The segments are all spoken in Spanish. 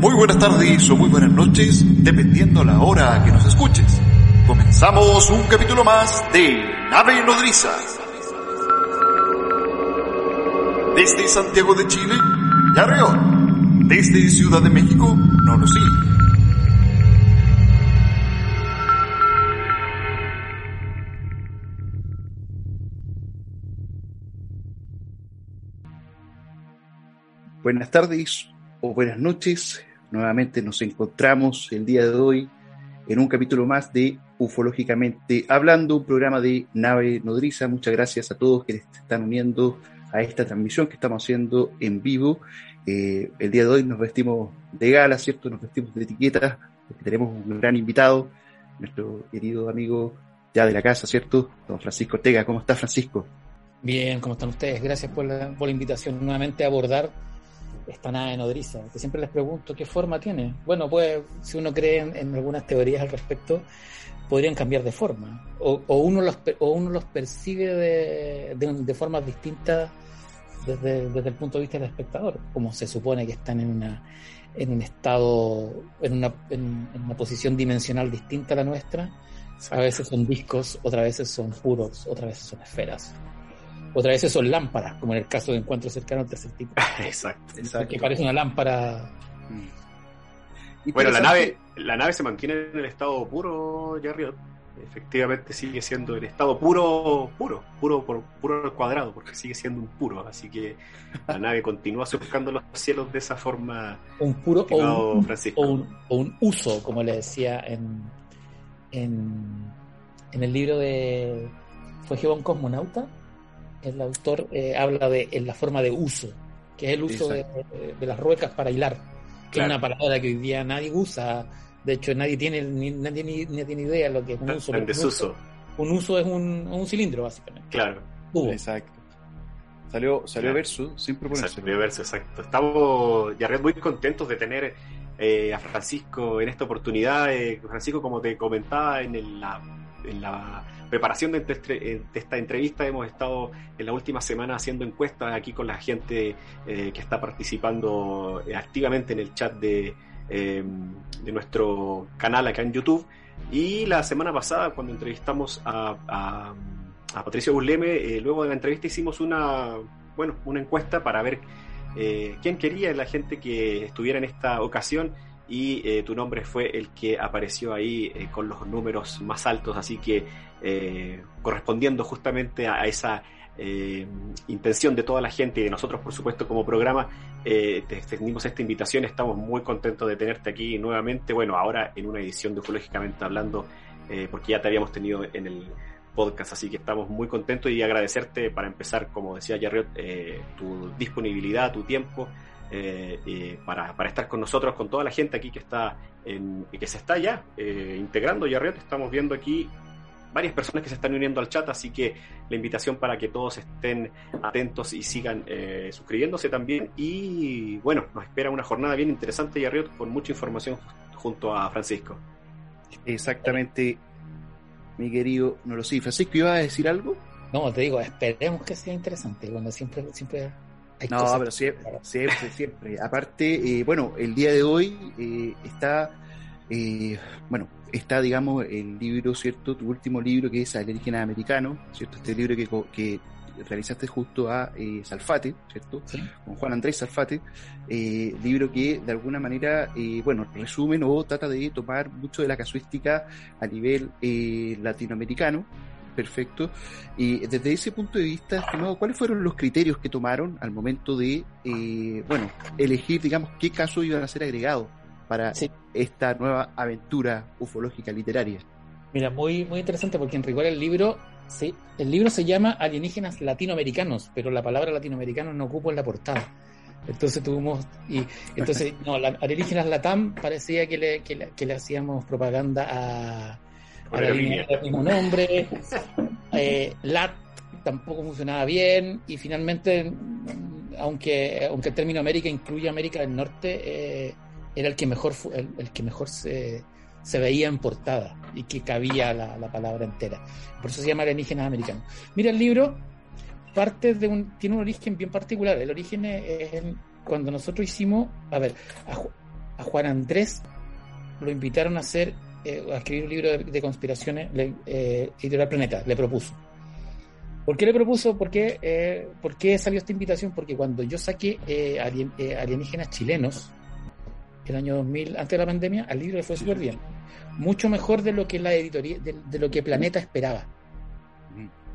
Muy buenas tardes o muy buenas noches, dependiendo la hora que nos escuches. Comenzamos un capítulo más de Nave Nodriza. Desde Santiago de Chile, Yarrión. Desde Ciudad de México, Nolosí. Buenas tardes o buenas noches. Nuevamente nos encontramos el día de hoy en un capítulo más de Ufológicamente Hablando, un programa de Nave Nodriza. Muchas gracias a todos que están uniendo a esta transmisión que estamos haciendo en vivo. Eh, el día de hoy nos vestimos de gala, ¿cierto? Nos vestimos de etiqueta, porque tenemos un gran invitado, nuestro querido amigo ya de la casa, ¿cierto? Don Francisco Ortega. ¿Cómo está Francisco? Bien, ¿cómo están ustedes? Gracias por la, por la invitación nuevamente a abordar esta nave nodriza, que siempre les pregunto qué forma tiene. Bueno, pues si uno cree en, algunas teorías al respecto, podrían cambiar de forma, o, uno, los, o uno los percibe de, de, formas distintas desde, desde, el punto de vista del espectador, como se supone que están en una en un estado, en una, en, una posición dimensional distinta a la nuestra. A veces son discos, otras veces son puros, otras veces son esferas. Otras veces son lámparas, como en el caso de encuentro cercano al tercer tipo. exacto, Que parece una lámpara. Mm. Bueno, la nave, la nave se mantiene en el estado puro, Jarriot. Efectivamente sigue siendo el estado puro, puro, puro por puro al cuadrado, porque sigue siendo un puro. Así que la nave continúa surcando los cielos de esa forma. Un puro o un, o un, o un, uso, como le decía en, en, en el libro de. ¿Fue un cosmonauta? El autor eh, habla de en la forma de uso, que es el uso de, las ruecas para hilar, que es una palabra que hoy día nadie usa. De hecho, nadie tiene ni, nadie ni, tiene idea de lo que es un uso. desuso. Un uso es un, un cilindro, básicamente. Claro. Exacto. Salió, salió Verso, sin proponerse. Salió Verso, exacto. Estamos ya muy contentos de tener eh, a Francisco en esta oportunidad. Eh, Francisco, como te comentaba en, el, la, en la preparación de, esta entrevista hemos estado en la última semana haciendo encuestas aquí con la gente eh, que está participando eh, activamente en el chat de, eh, de, nuestro canal acá en YouTube. Y la semana pasada, cuando entrevistamos a, a, Patricio Burleme, luego de la entrevista hicimos una, bueno, una encuesta para ver quién quería la gente que estuviera en esta ocasión y tu nombre fue el que apareció ahí con los números más altos, así que eh, correspondiendo justamente a, esa eh, intención de toda la gente y de nosotros, por supuesto, como programa, eh, te extendimos esta invitación. Estamos muy contentos de tenerte aquí nuevamente. Bueno, ahora en una edición de Ufológicamente Hablando, porque ya te habíamos tenido en el podcast, así que estamos muy contentos y agradecerte para empezar, como decía Jarriot, tu disponibilidad, tu tiempo. Para, para, estar con nosotros, con toda la gente aquí que está en, que se está ya integrando. Jarriot, estamos viendo aquí varias personas que se están uniendo al chat, así que la invitación para que todos estén atentos y sigan eh, suscribiéndose también. Y bueno, nos espera una jornada bien interesante y arriba con mucha información junto a Francisco. Exactamente, mi querido no lo sé. Francisco, ¿iba a decir algo? No, te digo, esperemos que sea interesante, cuando siempre, siempre hay No, pero siempre, siempre, siempre. Aparte, eh, bueno, el día de hoy eh, está, bueno, está, digamos, el libro, ¿cierto? Tu último libro que es Alienígenas Americano, ¿cierto? Este libro que, que realizaste justo a eh, Salfate, ¿cierto? Con Juan Andrés Salfate, eh, libro que de alguna manera, eh, bueno, resumen o trata de tomar mucho de la casuística a nivel eh, latinoamericano, perfecto. Y desde ese punto de vista, estimado, ¿cuáles fueron los criterios que tomaron al momento de, bueno, elegir, digamos, qué casos iban a ser agregados para esta nueva aventura ufológica literaria. Mira, muy, muy interesante porque en rigor el libro, sí, el libro se llama Alienígenas Latinoamericanos, pero la palabra latinoamericano no ocupa en la portada. Entonces tuvimos, y entonces, no, la, Alienígenas Latam parecía que le, que le, hacíamos propaganda a, a la línea del mismo nombre. Eh, Lat tampoco funcionaba bien y finalmente, aunque, aunque el término América incluye América del Norte, eh, era el que mejor, el, que mejor se, se, veía en portada y que cabía la, la, palabra entera. Por eso se llama Alienígenas Americanos. Mira, el libro parte de un, tiene un origen bien particular. El origen es, cuando nosotros hicimos, a ver, a Juan Andrés lo invitaron a hacer, eh, a escribir un libro de, de conspiraciones, le, eh, Editorial Planeta, le propuso. ¿Por qué le propuso? ¿Por qué, eh, ¿por qué salió esta invitación? Porque cuando yo saqué eh, alien- eh, alienígenas chilenos, el año 2000, antes de la pandemia, al libro le fue súper bien. Mucho mejor de lo que la editoría, de, de lo que Planeta esperaba.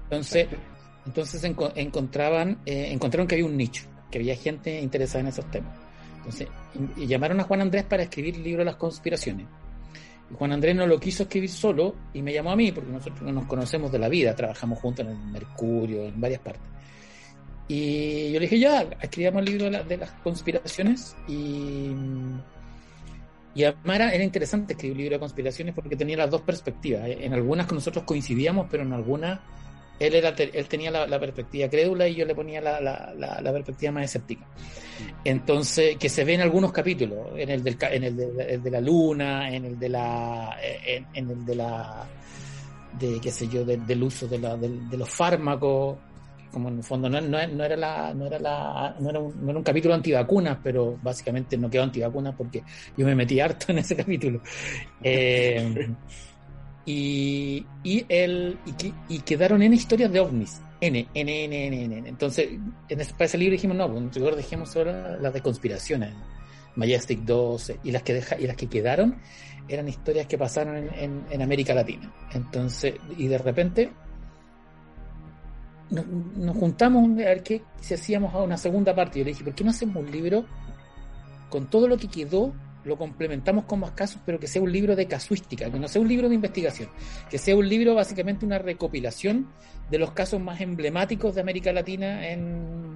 Entonces, entonces enco- encontraban, eh, encontraron que había un nicho, que había gente interesada en esos temas. Entonces, y, y llamaron a Juan Andrés para escribir el libro de las conspiraciones. Juan Andrés no lo quiso escribir solo y me llamó a mí, porque nosotros no nos conocemos de la vida, trabajamos juntos en el Mercurio, en varias partes. Y yo le dije, ya, escribamos el libro de, la- de las conspiraciones y, y además era, interesante escribir un libro de conspiraciones porque tenía las dos perspectivas. En algunas nosotros coincidíamos, pero en algunas él, era, él tenía la, perspectiva crédula y yo le ponía la, perspectiva más escéptica. Entonces, que se ve en algunos capítulos, en el, del, de, la luna, en el de la, de qué sé yo, de- del uso de, los fármacos, como en el fondo no, era no era no era un, no era un capítulo antivacunas, pero básicamente no quedó antivacunas porque yo me metí harto en ese capítulo. Eh, y, y, el, y, que- y quedaron en historias de ovnis. N, N, N, N, N. Entonces, en ese, para ese libro dijimos, no, pues mejor dejemos solo las de conspiraciones. Majestic 2 y las que deja, y las que quedaron eran historias que pasaron en, en- en América Latina. Entonces, y de repente nos, nos juntamos a ver qué si hacíamos a una segunda parte. Yo le dije, ¿por qué no hacemos un libro con todo lo que quedó? Lo complementamos con más casos, pero que sea un libro de casuística, que no sea un libro de investigación, que sea un libro básicamente una recopilación de los casos más emblemáticos de América Latina en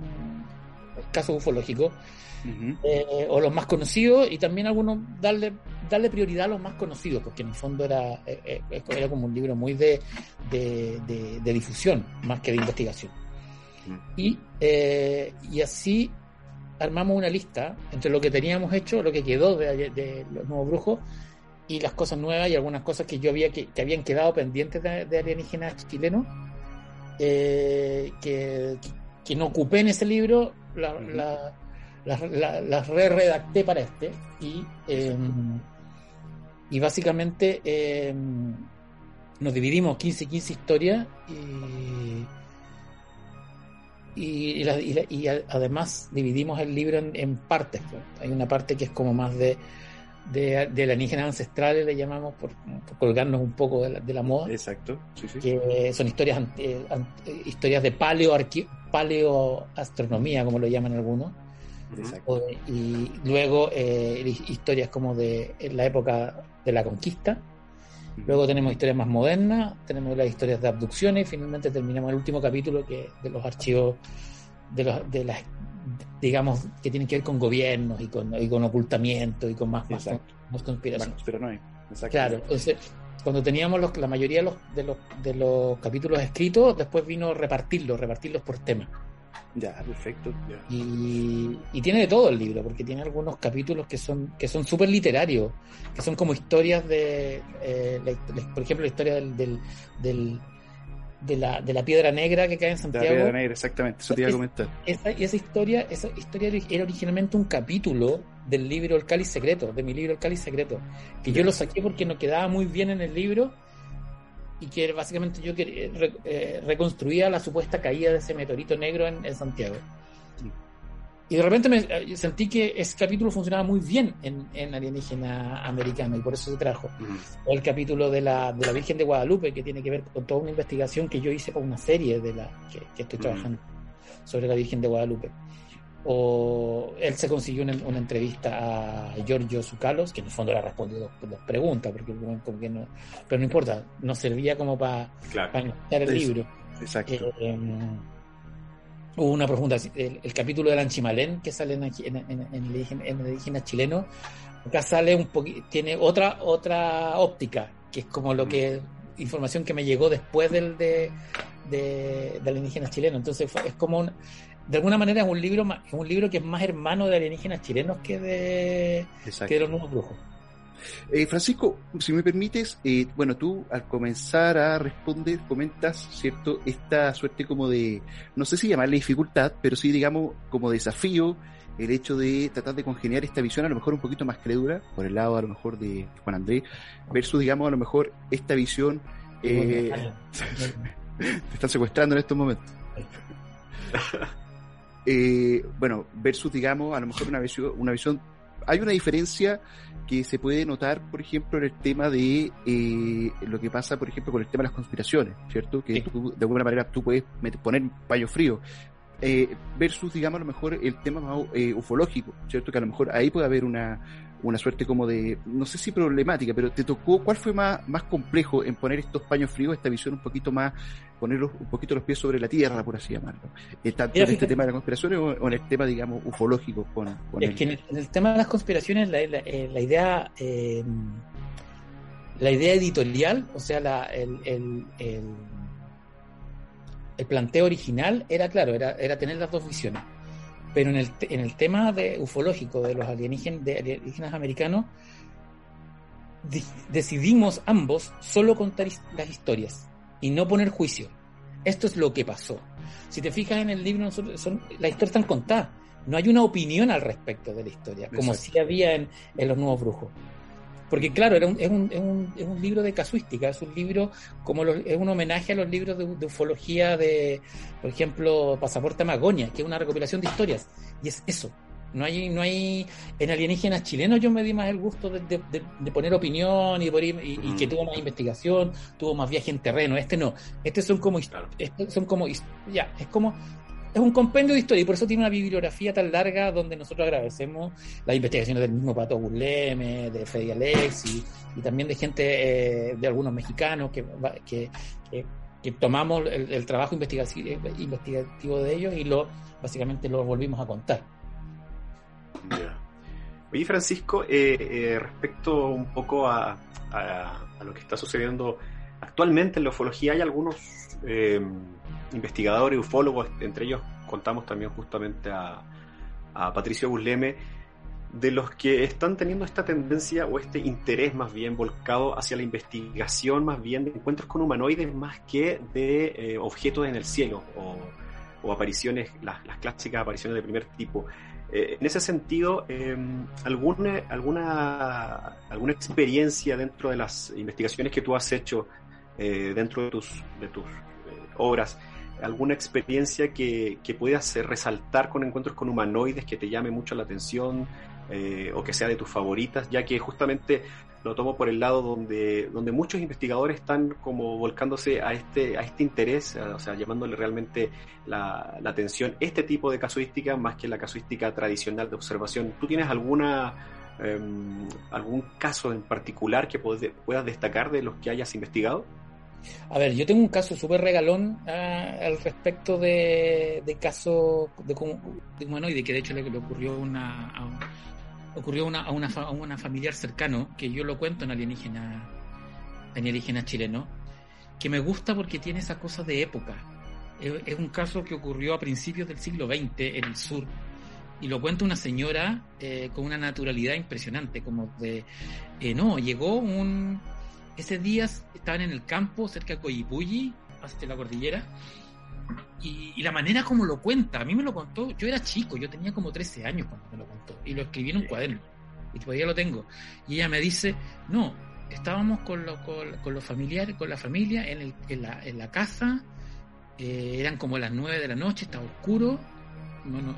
casos ufológicos, eh, o los más conocidos, y también algunos darle, darle prioridad a los más conocidos, porque en el fondo era, eh, eh, era como un libro muy de, de, de- de difusión, más que de investigación. Y, eh, y así armamos una lista entre lo que teníamos hecho, lo que quedó de, de los nuevos brujos, y las cosas nuevas y algunas cosas que yo había que, que habían quedado pendientes de, de alienígenas chilenos, eh, que, que no ocupé en ese libro, la- Ujú. la- las la, re-redacté para este y, eh, y básicamente eh, nos dividimos 15 15 historias y, y, y la- y la- y a- además dividimos el libro en, en partes. pues. Hay una parte que es como más de, de, de alienígenas ancestrales, le llamamos, por, por colgarnos un poco de la, de la moda Exacto. Sí, sí. que son historias ant- eh, ant- eh, historias de paleo paleoastronomía como lo llaman algunos Exacto. y luego eh, hi- historias como de la época de la conquista luego tenemos historias más modernas tenemos las historias de abducciones y finalmente terminamos el último capítulo que de los archivos de los de las digamos que tienen que ver con gobiernos y con, y con ocultamiento y con más, más, más. Exacto. Claro, entonces cuando teníamos los, la mayoría de los, de, los, de los capítulos escritos, después vino repartirlos, repartirlos por tema. Ya, perfecto. Ya. Y, y tiene de todo el libro, porque tiene algunos capítulos que son que son súper literarios, que son como historias de, eh, la- la- por ejemplo, la historia del, del, del- de, la, de la piedra negra que cae en La Santiago. Piedra Negra, exactamente. Eso te iba a Es- comentar. Esa, y esa historia, esa historia era originalmente un capítulo del libro El Cáliz Secreto, de mi libro El Cáliz Secreto, que yo lo saqué porque no quedaba muy bien en el libro y que básicamente yo quería- eh, reconstruía la supuesta caída de ese meteorito negro en, en Santiago. Y de repente me eh, sentí que ese capítulo funcionaba muy bien en, en alienígena americano y por eso se trajo. O el capítulo de la, de la Virgen de Guadalupe, que tiene que ver con toda una investigación que yo hice para una serie de la que, que estoy Mm. trabajando sobre la Virgen de Guadalupe. O él se consiguió una, una entrevista a Giorgio Zucalos, que en el fondo le respondió dos, dos preguntas, porque como que no, pero no importa, nos servía como para Claro. iniciar el libro. Exacto. Eh, em, hubo una profunda. El, el capítulo del Anchimalén que sale en, aquí- en, en, en el indígena- en el indígena chileno, acá sale un poquito. Tiene otra, otra óptica, que es como lo que. Información que me llegó después del de, de, del indígena chileno. Entonces fue- es como un. De alguna manera es un libro más- es un libro que es más hermano de alienígenas chilenos que de, que de los nuevos brujos. Eh, Francisco, si me permites, eh, bueno, tú al comenzar a responder comentas, ¿cierto? Esta suerte como de, no sé si llamarle dificultad, pero sí digamos como desafío el hecho de tratar de congeniar esta visión a lo mejor un poquito más crédula, por el lado a lo mejor de Juan Andrés, versus digamos a lo mejor esta visión... Eh, te están secuestrando en estos momentos. Eh, bueno, versus digamos a lo mejor una visión, una visión hay una diferencia que se puede notar, por ejemplo, en el tema de eh, lo que pasa, por ejemplo, con el tema de las conspiraciones, ¿cierto? Que tú, de alguna manera tú puedes poner paño frío. Eh, versus, digamos, a lo mejor el tema más eh, ufológico, ¿cierto? Que a lo mejor ahí puede haber una, una suerte como de, no sé si problemática, pero te tocó, ¿cuál fue más, más complejo en poner estos paños fríos, esta visión un poquito más, poner un poquito los pies sobre la tierra, por así llamarlo? Eh, tanto en este tema de las conspiraciones o, en el tema, digamos, ufológico. Con, es que en el, tema de las conspiraciones, la, la, eh, la idea, eh, la idea editorial, o sea, la, el, el, el, el planteo original era claro, era, era tener las dos visiones pero en el, en el tema de ufológico de los alienígenas, de alienígenas americanos, decidimos ambos solo contar las historias y no poner juicio. Esto es lo que pasó. Si te fijas en el libro, son, las historias están contadas. No hay una opinión al respecto de la historia, como si había en, en Los Nuevos Brujos. Porque claro, era un, es, un, es, un, es, un, libro de casuística, es un libro como los, es un homenaje a los libros de, de, ufología de, por ejemplo, Pasaporte a Magonia, que es una recopilación de historias. Y es eso. No hay, no hay, en alienígenas chilenos yo me di más el gusto de, de, de poner opinión y, y, y, que tuvo más investigación, tuvo más viaje en terreno. Este no. Este son como, este son como, ya, es como es un compendio de historia y por eso tiene una bibliografía tan larga donde nosotros agradecemos las investigaciones del mismo Pato Burleme, de Freddy Alexi y también de gente, eh, de algunos mexicanos que, que, que, tomamos el, trabajo investigativo, investigativo de ellos y lo básicamente lo volvimos a contar. Yeah. Oye, Francisco, eh, eh, respecto un poco a, a, lo que está sucediendo actualmente en la ufología, hay algunos eh, investigadores, ufólogos, entre ellos contamos también justamente a, a Patricio Busleme, de los que están teniendo esta tendencia o este interés más bien volcado hacia la investigación, más bien de encuentros con humanoides, más que de eh, objetos en el cielo o, o apariciones, las, las, clásicas apariciones de primer tipo. Eh, en ese sentido, eh, ¿alguna, alguna, ¿alguna experiencia dentro de las investigaciones que tú has hecho eh, dentro de tus, de tus obras alguna experiencia que, que puedas resaltar con encuentros con humanoides que te llame mucho la atención eh, o que sea de tus favoritas, ya que justamente lo tomo por el lado donde, donde muchos investigadores están como volcándose a este, a este interés, o sea, llamándole realmente la, la atención este tipo de casuística más que la casuística tradicional de observación. ¿Tú tienes alguna eh, algún caso en particular que puedas destacar de los que hayas investigado? A ver, yo tengo un caso súper regalón uh, al respecto de, de caso de, de humanoide, que de hecho le, ocurrió una, a, ocurrió una, a, una, familiar cercano, que yo lo cuento en alienígena, alienígena chileno, que me gusta porque tiene esa cosa de época. Es, es un caso que ocurrió a principios del siglo XX en el sur, y lo cuenta una señora eh, con una naturalidad impresionante, como de, eh, no, llegó un ese día estaban en el campo cerca de Coyipulli, hacia la cordillera, y, y, la manera como lo cuenta, a mí me lo contó, yo era chico, yo tenía como 13 años cuando me lo contó, y lo escribí en un cuaderno, y todavía lo tengo. Y ella me dice, no, estábamos con, lo, con, con los familiares, con la familia en, el, en, la, en la casa, eh, eran como las 9 de la noche, estaba oscuro,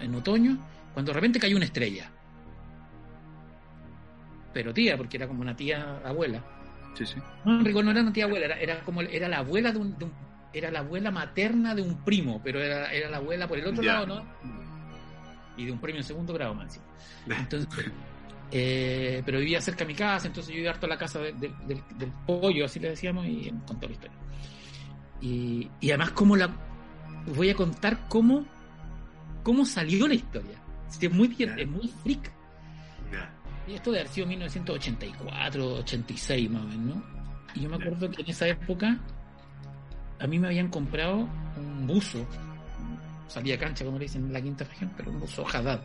en otoño, cuando de repente cayó una estrella. Pero tía, porque era como una tía abuela Sí, sí. No, Rico no era una tía abuela, era, era como era la abuela de un, de un, era la abuela materna de un primo, pero era, era la abuela por el otro lado, ¿no? Y de un primo en segundo grado, más Entonces, eh, pero vivía cerca de mi casa, entonces yo iba harto a la casa de, de, de, del pollo, así le decíamos, y contó la historia. Y, y además, como la voy a contar cómo, cómo salió la historia. Es muy, es muy freak. Y esto de haber sido 1984, 86 más o menos, ¿no? Y yo me acuerdo que en esa época a mí me habían comprado un buzo salía cancha, como le dicen en la quinta región, pero un buzo Haddad,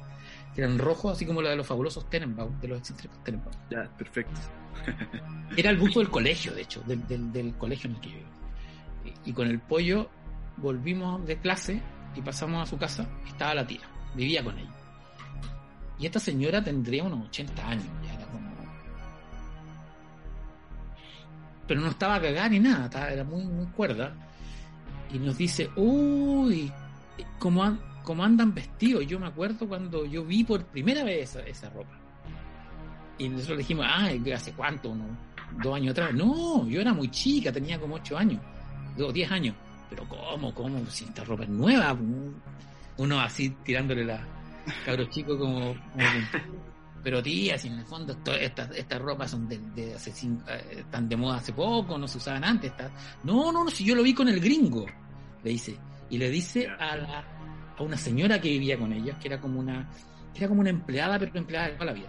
que eran rojos, así como la de los fabulosos Tenenbaum, de los excéntricos Tenenbaum. Ya, perfecto. Era el buzo del colegio, de hecho, del, del, del colegio en el que yo iba. Y, y con el pollo volvimos de clase y pasamos a su casa, estaba la tía, vivía con ella. Y esta señora tendría unos 80 años, ya era como... Pero no estaba cagada ni nada, estaba- era muy, muy cuerda. Y nos dice, uy, ¿cómo, an- cómo andan vestidos? Yo me acuerdo cuando yo vi por primera vez esa, esa ropa. Y nosotros dijimos, ah, ¿hace cuánto? Unos dos años atrás. No, yo era muy chica, tenía como ocho años, o diez años. Pero ¿cómo? ¿Cómo? Si esta ropa es nueva. Uno así tirándole la cabros chico como, pero tía, si en el fondo esto- estas estas ropas son de, de hace cinco, eh, están de moda hace poco, no se usaban antes. está- No, no, no, si yo lo vi con el gringo, le dice. Y le dice a, la, a una señora que vivía con ellos, que era como una, que era como una empleada, pero empleada de toda la vida.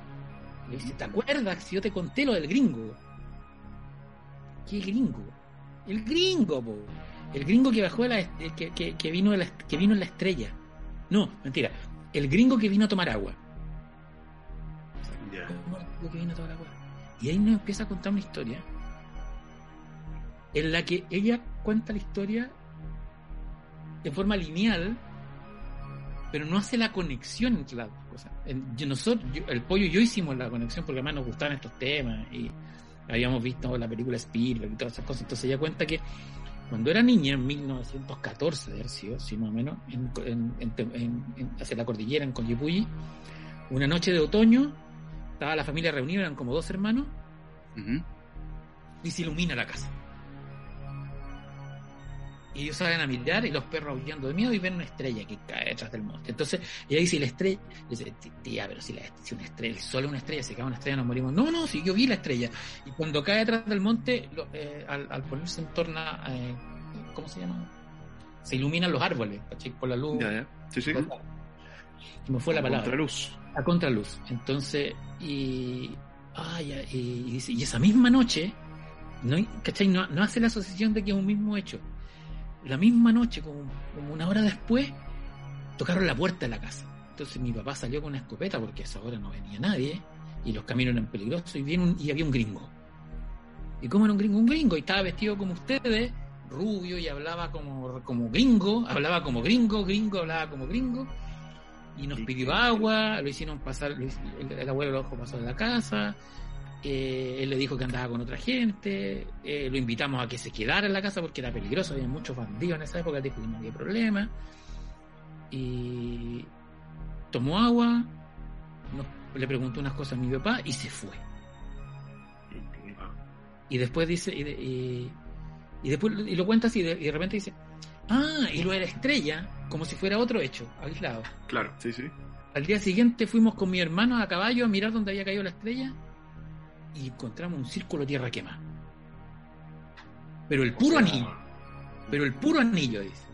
Le dice, ¿te acuerdas si yo te conté lo del gringo? ¿Qué gringo? El gringo, po. El gringo que bajó de la, est- que, que, que vino de la, que vino en la estrella. No, mentira. El gringo que vino a tomar agua. Ya. ¿Cómo el gringo que vino a tomar agua? Y ahí nos empieza a contar una historia en la que ella cuenta la historia de forma lineal, pero no hace la conexión entre las dos cosas. Yo- nosotros, yo- el pollo y yo hicimos la conexión porque además nos gustaban estos temas y habíamos visto la película Spielberg y todas esas cosas. Entonces ella cuenta que cuando era niña, en 1914, de sido, sí, más o menos, en, en- en- hacia la cordillera, en Coyipulli, una noche de otoño, estaba la familia reunida, eran como dos hermanos, y se ilumina la casa. Y ellos salen a mirar y los perros aullando de miedo y ven una estrella que cae detrás del monte. Entonces ella dice, la estrella, dice, tía, pero si, la, si una estrella, el sol es una estrella, si cae una estrella nos morimos. No, no, si yo vi la estrella. Y cuando cae detrás del monte, lo- eh, al, al ponerse en torno eh, ¿cómo se llama? Se iluminan los árboles, ¿cachai? Por la luz. Ya, ya. Sí, sí. Se me fue la palabra Contraluz. a contraluz. Entonces, y, ah, ya, y, y dice, y esa misma noche, no, ¿cachai? No, no hace la asociación de que es un mismo hecho. La misma noche, como, como una hora después, tocaron la puerta de la casa. Entonces mi papá salió con una escopeta porque a esa hora no venía nadie y los caminos eran peligrosos y, un- y había un gringo. ¿Y cómo era un gringo? Un gringo y estaba vestido como ustedes, rubio y hablaba como, como gringo, hablaba como gringo, gringo, hablaba como gringo y nos pidió agua, lo hicieron pasar, el, el abuelo lo dejó pasar a la casa, eh, él le dijo que andaba con otra gente, eh, lo invitamos a que se quedara en la casa porque era peligroso, había muchos bandidos en esa época, dijo que no había problema, y tomó agua, nos- le preguntó unas cosas a mi papá y se fue. Y después dice, y, de- y- y después y lo cuenta así, de- y de repente dice, ah, y lo de la estrella, como si fuera otro hecho, aislado. Claro. Sí, sí. Al día siguiente fuimos con mi hermano a caballo a mirar dónde había caído la estrella y encontramos un círculo de tierra quemada. Pero el puro O sea, anillo, pero el puro anillo, dice.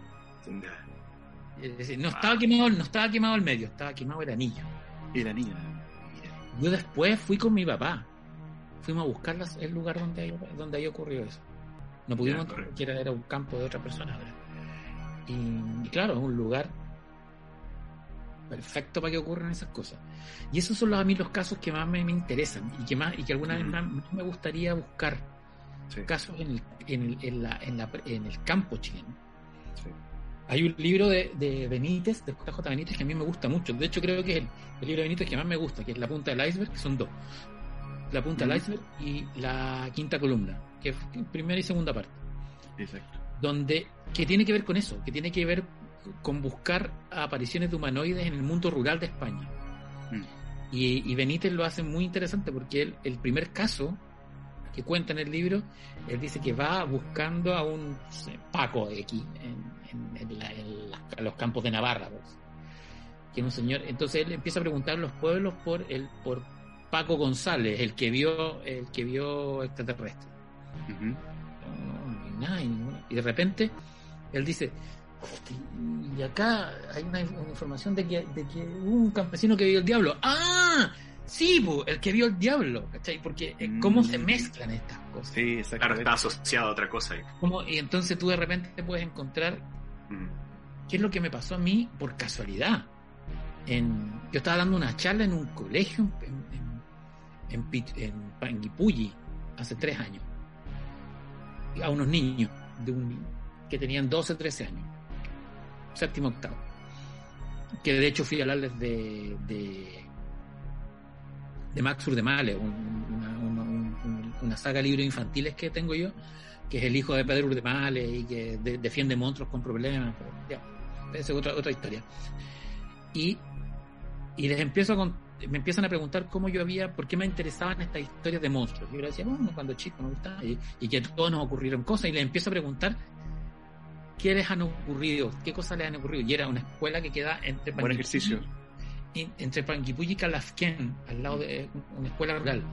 Es decir, no estaba quemado, no estaba quemado el medio, estaba quemado el anillo. Y la niña. Yo después fui con mi papá. Fuimos a buscar las- el lugar donde, donde había ocurrido eso. No pudimos porque era, era un campo de otra persona. Y, y claro, es un lugar perfecto para que ocurran esas cosas. Y esos son los, a mí los casos que más me, me interesan y que más y que alguna vez más, más me gustaría buscar Sí. casos en el, en el, en la, en la- en el campo chileno. Sí. Hay un libro de, de Benítez, de JJ Benítez, que a mí me gusta mucho. De hecho, creo que es el, el libro de Benítez que más me gusta, que es La punta del iceberg, que son dos. La punta del iceberg y la quinta columna, que es primera y segunda parte. Exacto. Donde, que tiene que ver con eso, que tiene que ver con buscar apariciones de humanoides en el mundo rural de España. Mm. Y, y Benítez lo hace muy interesante porque él, el primer caso que cuenta en el libro, él dice que va buscando a un Paco de aquí, en, en- en la- en las- en los campos de Navarra, pues. que es un señor. Entonces él empieza a preguntar a los pueblos por el por Paco González, el que vio el que vio extraterrestre. Ujú. No, no hay nada, y, ninguna- y de repente él dice, "Hostia, y acá hay una, una información de que, de que hubo un campesino que vio el diablo. ¡Ah! Sí, po, el que vio el diablo, ¿cachai? Porque eh, cómo se Mm. mezclan estas cosas. Sí, Claro, exactamente. está asociado a otra cosa ahí. Cómo- y entonces tú de repente te puedes encontrar Mm. ¿qué es lo que me pasó a mí por casualidad? En, yo estaba dando una charla en un colegio en, en, en, en Panguipulli hace tres años a unos niños de un, que tenían 12, 13 años, séptimo, octavo. Que de hecho fui a hablarles de, de, de Max Urdemale, una, una, una, saga de libros infantiles que tengo yo, que es el hijo de Pedro Urdemale y que de, defiende monstruos con problemas. Pero, ya, esa es otra, otra historia. Y, y les empiezo a contar me empiezan a preguntar cómo yo había, por qué me interesaban estas historias de monstruos. Y yo le decía, bueno, cuando chico me gustaba, y, y, que todos nos ocurrieron cosas, y les empiezo a preguntar qué les han ocurrido, qué cosas les han ocurrido. Y era una escuela que queda entre Buen ejercicio. entre Panguipulli y Calafquén, al lado de una escuela rural.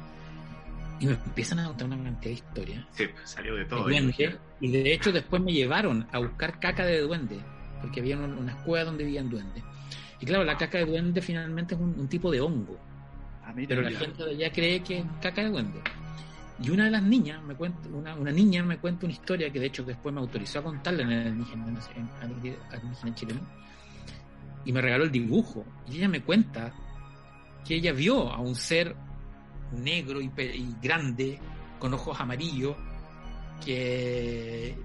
Y me empiezan a contar una cantidad de historias. Sí, salió de todo. De duende, y de hecho después me llevaron a buscar caca de duende, porque había una, escuela donde vivían duendes. Y claro, la caca de duende finalmente es un, un tipo de hongo. Ah, mira, pero la gente de allá cree que es caca de duende. Y una de las niñas me cuenta, una, una niña me cuenta una historia que de hecho después me autorizó a contarla en el indígena, en chileno. Y me regaló el dibujo. Y ella me cuenta que ella vio a un ser negro y, grande, con ojos amarillos, que,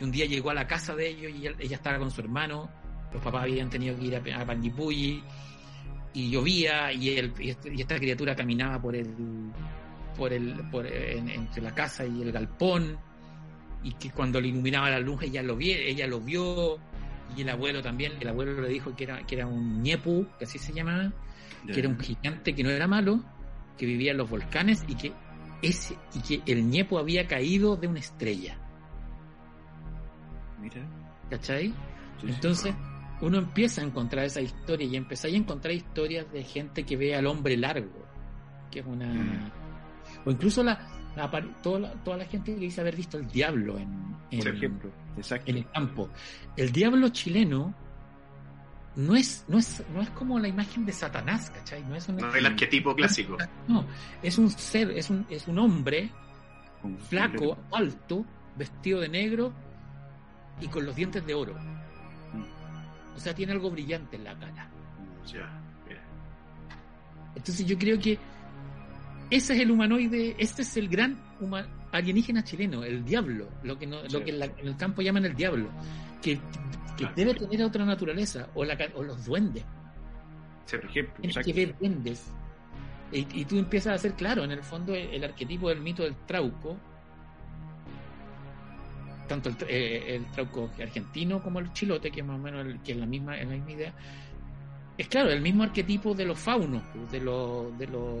un día llegó a la casa de ellos y ella, estaba con su hermano. Los papás habían tenido que ir a, a Panguipulli y llovía este- y esta criatura caminaba por el por el por en- entre la casa y el galpón y que cuando le iluminaba la luz ella lo vio ella lo vio y el abuelo también el abuelo le dijo que era que era un ñepu que así se llamaba que era un gigante que no era malo que vivía en los volcanes y que ese y que el ñepu había caído de una estrella Mira. ¿cachai? Sí, sí. Entonces, uno empieza a encontrar esa historia y empezáis a encontrar historias de gente que ve al hombre largo, que es una. Mm. O incluso la, toda, la, toda la gente que dice haber visto el diablo en, en, Por ejemplo. Exacto. en el campo. El diablo chileno no es, no es, no es como la imagen de Satanás, ¿cachai? No es un, No el arquetipo clásico. no, es un ser, es un, es un hombre flaco, alto, vestido de negro y con los dientes de oro. O sea, tiene algo brillante en la cara. Ya, mira. Entonces yo creo que ese es el humanoide, este es el gran huma- alienígena chileno, el diablo, lo que, no, Sí. lo que en, la- en el campo llaman el diablo, que, debe tener otra naturaleza, o, la, ca- o los duendes, Sí, Por ejemplo. tienes que ver duendes. Y, y tú empiezas a hacer claro, en el fondo, el, el arquetipo del mito del trauco, tanto el, eh, el trauco argentino como el chilote, que es más o menos el- que es la misma, es la misma idea, es claro, el mismo arquetipo de los faunos, pues, de los, de los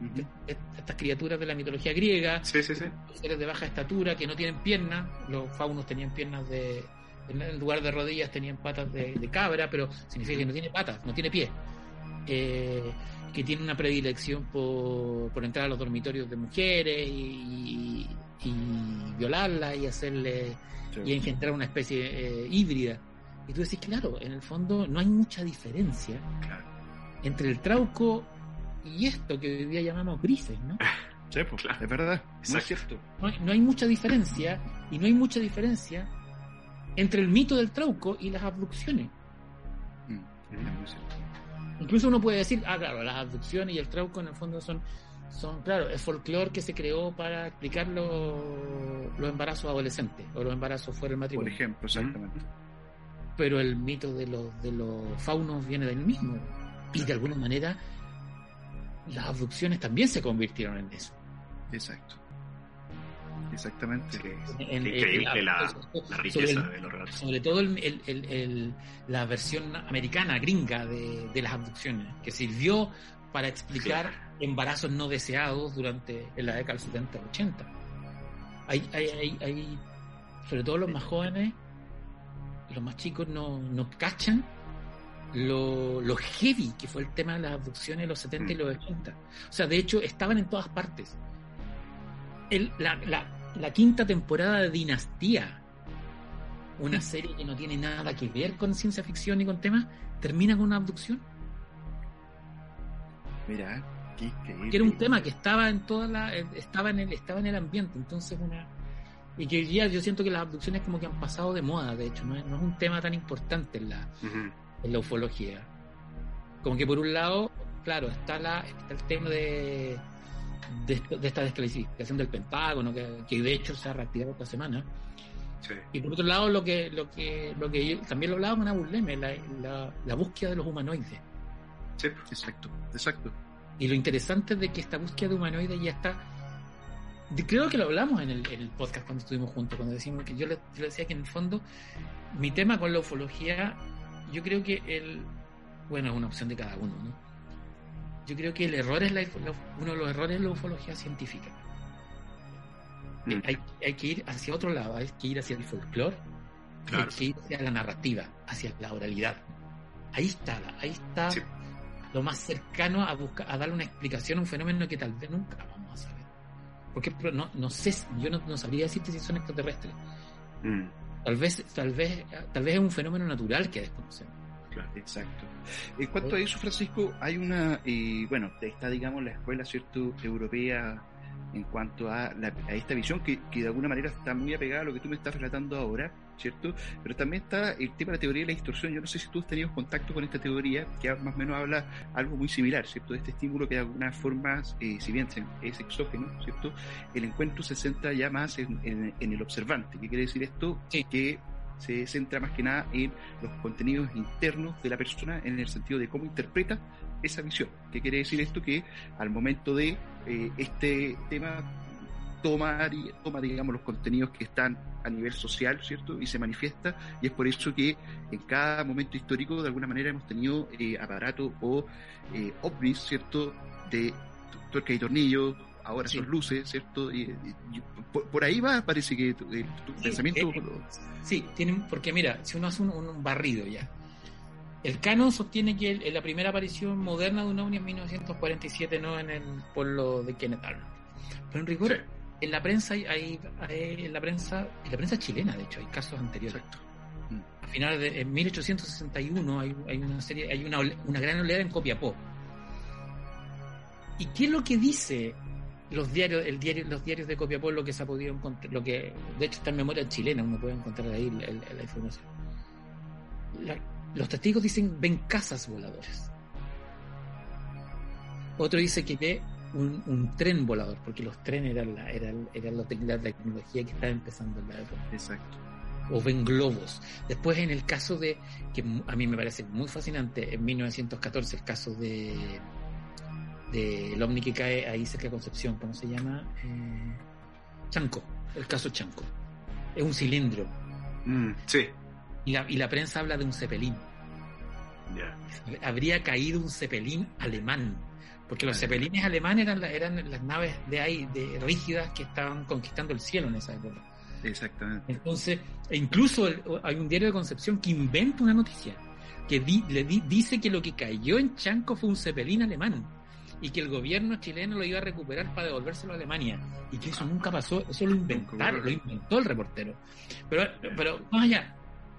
De- de estas criaturas de la mitología griega, sí, sí. sí. seres de baja estatura que no tienen piernas, los faunos tenían piernas de, en lugar de rodillas tenían patas de, de cabra, pero significa que no tiene patas, no tiene pies. Eh, que tiene una predilección por, por entrar a los dormitorios de mujeres y, y violarlas y hacerle Sí. y engendrar una especie eh, híbrida. Y tú decís, claro, en el fondo no hay mucha diferencia Claro. entre el trauco y esto que hoy día llamamos grises, ¿no? Sí, pues, Claro. es verdad. Muy Exacto. cierto. No hay, no hay mucha diferencia y no hay mucha diferencia entre el mito del trauco y las abducciones. Mm, es. Incluso uno puede decir, ah, claro, las abducciones y el trauco en el fondo son, son claro, es folclore que se creó para explicar lo- los embarazos adolescentes o los embarazos fuera del Por matrimonio. ejemplo, exactamente. Pero el mito de los, de los faunos viene del mismo. Y de alguna manera las abducciones también se convirtieron en eso. Exacto. Exactamente. En- Increíble en- la, sobre la riqueza el- de los relatos. sobre todo el- la versión americana, gringa, de, de las abducciones, que sirvió para explicar embarazos no deseados durante en la década del 70 80. Hay, hay, hay, hay- sobre todo los más jóvenes, los más chicos no, no cachan lo, lo heavy que fue el tema de las abducciones en los 70 y los 80. O sea, de hecho, estaban en todas partes. El- la, la- la quinta temporada de Dinastía, una serie que no tiene nada que ver con ciencia ficción ni con temas, termina con una abducción. Mira, qué increíble. Que era un tema que estaba en toda la, eh, estaba en el, estaba en el ambiente. Entonces una, Y que hoy día yo siento que las abducciones como que han pasado de moda, de hecho, no es, no es un tema tan importante en la. En la ufología. Como que por un lado, claro, está, la, está el tema de, de, esta desclasificación del Pentágono, que, que de hecho se ha reactivado esta semana. Sí. Y por otro lado, lo que, lo que, lo que yo- también lo hablaba con Abu Leme, la, la, la búsqueda de los humanoides. Sí. Exacto, exacto. Y lo interesante es de que esta búsqueda de humanoides ya está. Creo que lo hablamos en el, en el podcast cuando estuvimos juntos, cuando decimos que yo le, yo le decía que en el fondo mi tema con la ufología, yo creo que el. Bueno, es una opción de cada uno, ¿no? Yo creo que el error es la, uno de los errores de la ufología científica. Mm. Hay, hay que ir hacia otro lado, hay que ir hacia el folclore, Claro. hay que ir hacia la narrativa, hacia la oralidad. Ahí está, ahí está Sí. lo más cercano a buscar, a darle una explicación a un fenómeno que tal vez nunca vamos a saber. Porque no, no sé, yo no, no sabría decirte si son extraterrestres. Mm. Tal vez, tal vez, tal vez es un fenómeno natural que desconocemos. Claro, exacto. En cuanto a eso, Francisco, hay una, eh, bueno, está, digamos, la escuela, ¿cierto?, europea en cuanto a, la- a esta visión que, que de alguna manera está muy apegada a lo que tú me estás relatando ahora, ¿cierto? Pero también está el tema de la teoría de la distorsión. Yo no sé si tú has tenido contacto con esta teoría, que más o menos habla algo muy similar, ¿cierto? De este estímulo que de alguna forma, eh, si bien es exógeno, ¿cierto? El encuentro se centra ya más en, en- en el observante. ¿Qué quiere decir esto? Sí. Que se centra más que nada en los contenidos internos de la persona en el sentido de cómo interpreta esa visión. ¿Qué quiere decir esto? Que al momento de eh, este tema toma, toma, digamos, los contenidos que están a nivel social, ¿cierto? Y se manifiesta, y es por eso que en cada momento histórico, de alguna manera, hemos tenido eh, aparatos o eh, ovnis, ¿cierto? De tuerca y tornillo, ahora Sí. son luces, ¿cierto? Y, y- y por, por ahí va, parece que tu, eh, tu Sí, pensamiento... eh, Sí, tienen, porque mira, si uno hace un, un barrido ya. El canon sostiene que el- la primera aparición moderna de un ovni en 1947, no en el pueblo de Kenneth Arnold. Pero en rigor, Sí. en la prensa hay, hay- en la prensa, en la prensa chilena, de hecho, hay casos anteriores. Exacto. A finales de en 1861 hay, hay una serie, hay una, una gran oleada en Copiapó. ¿Y qué es lo que dice los diarios, el diario, los diarios de Copiapó, lo que se ha podido encontrar, lo que de hecho está en memoria chilena, uno puede encontrar ahí la, la- la información. La- los testigos dicen ven casas voladoras. Otro dice que ve un, un tren volador, porque los trenes eran la, eran, eran la, tec- la tecnología que estaba empezando en la época Exacto. o ven globos. Después en el caso de, que a mí me parece muy fascinante, en 1914 el caso de del ovni que cae ahí cerca de Concepción, ¿cómo se llama? Eh, Chanco, el caso Chanco. Es un cilindro. Mm, sí. Y la, y la prensa habla de un cepelín. Ya. Habría caído un cepelín alemán. Porque los cepelines alemanes eran, eran las naves de ahí, de rígidas que estaban conquistando el cielo en esa época. Exactamente. Entonces, e incluso el- hay un diario de Concepción que inventa una noticia que di- le di- dice que lo que cayó en Chanco fue un cepelín alemán y que el gobierno chileno lo iba a recuperar para devolvérselo a Alemania y que eso nunca pasó, eso lo inventaron, lo inventó el reportero. Pero, pero más allá,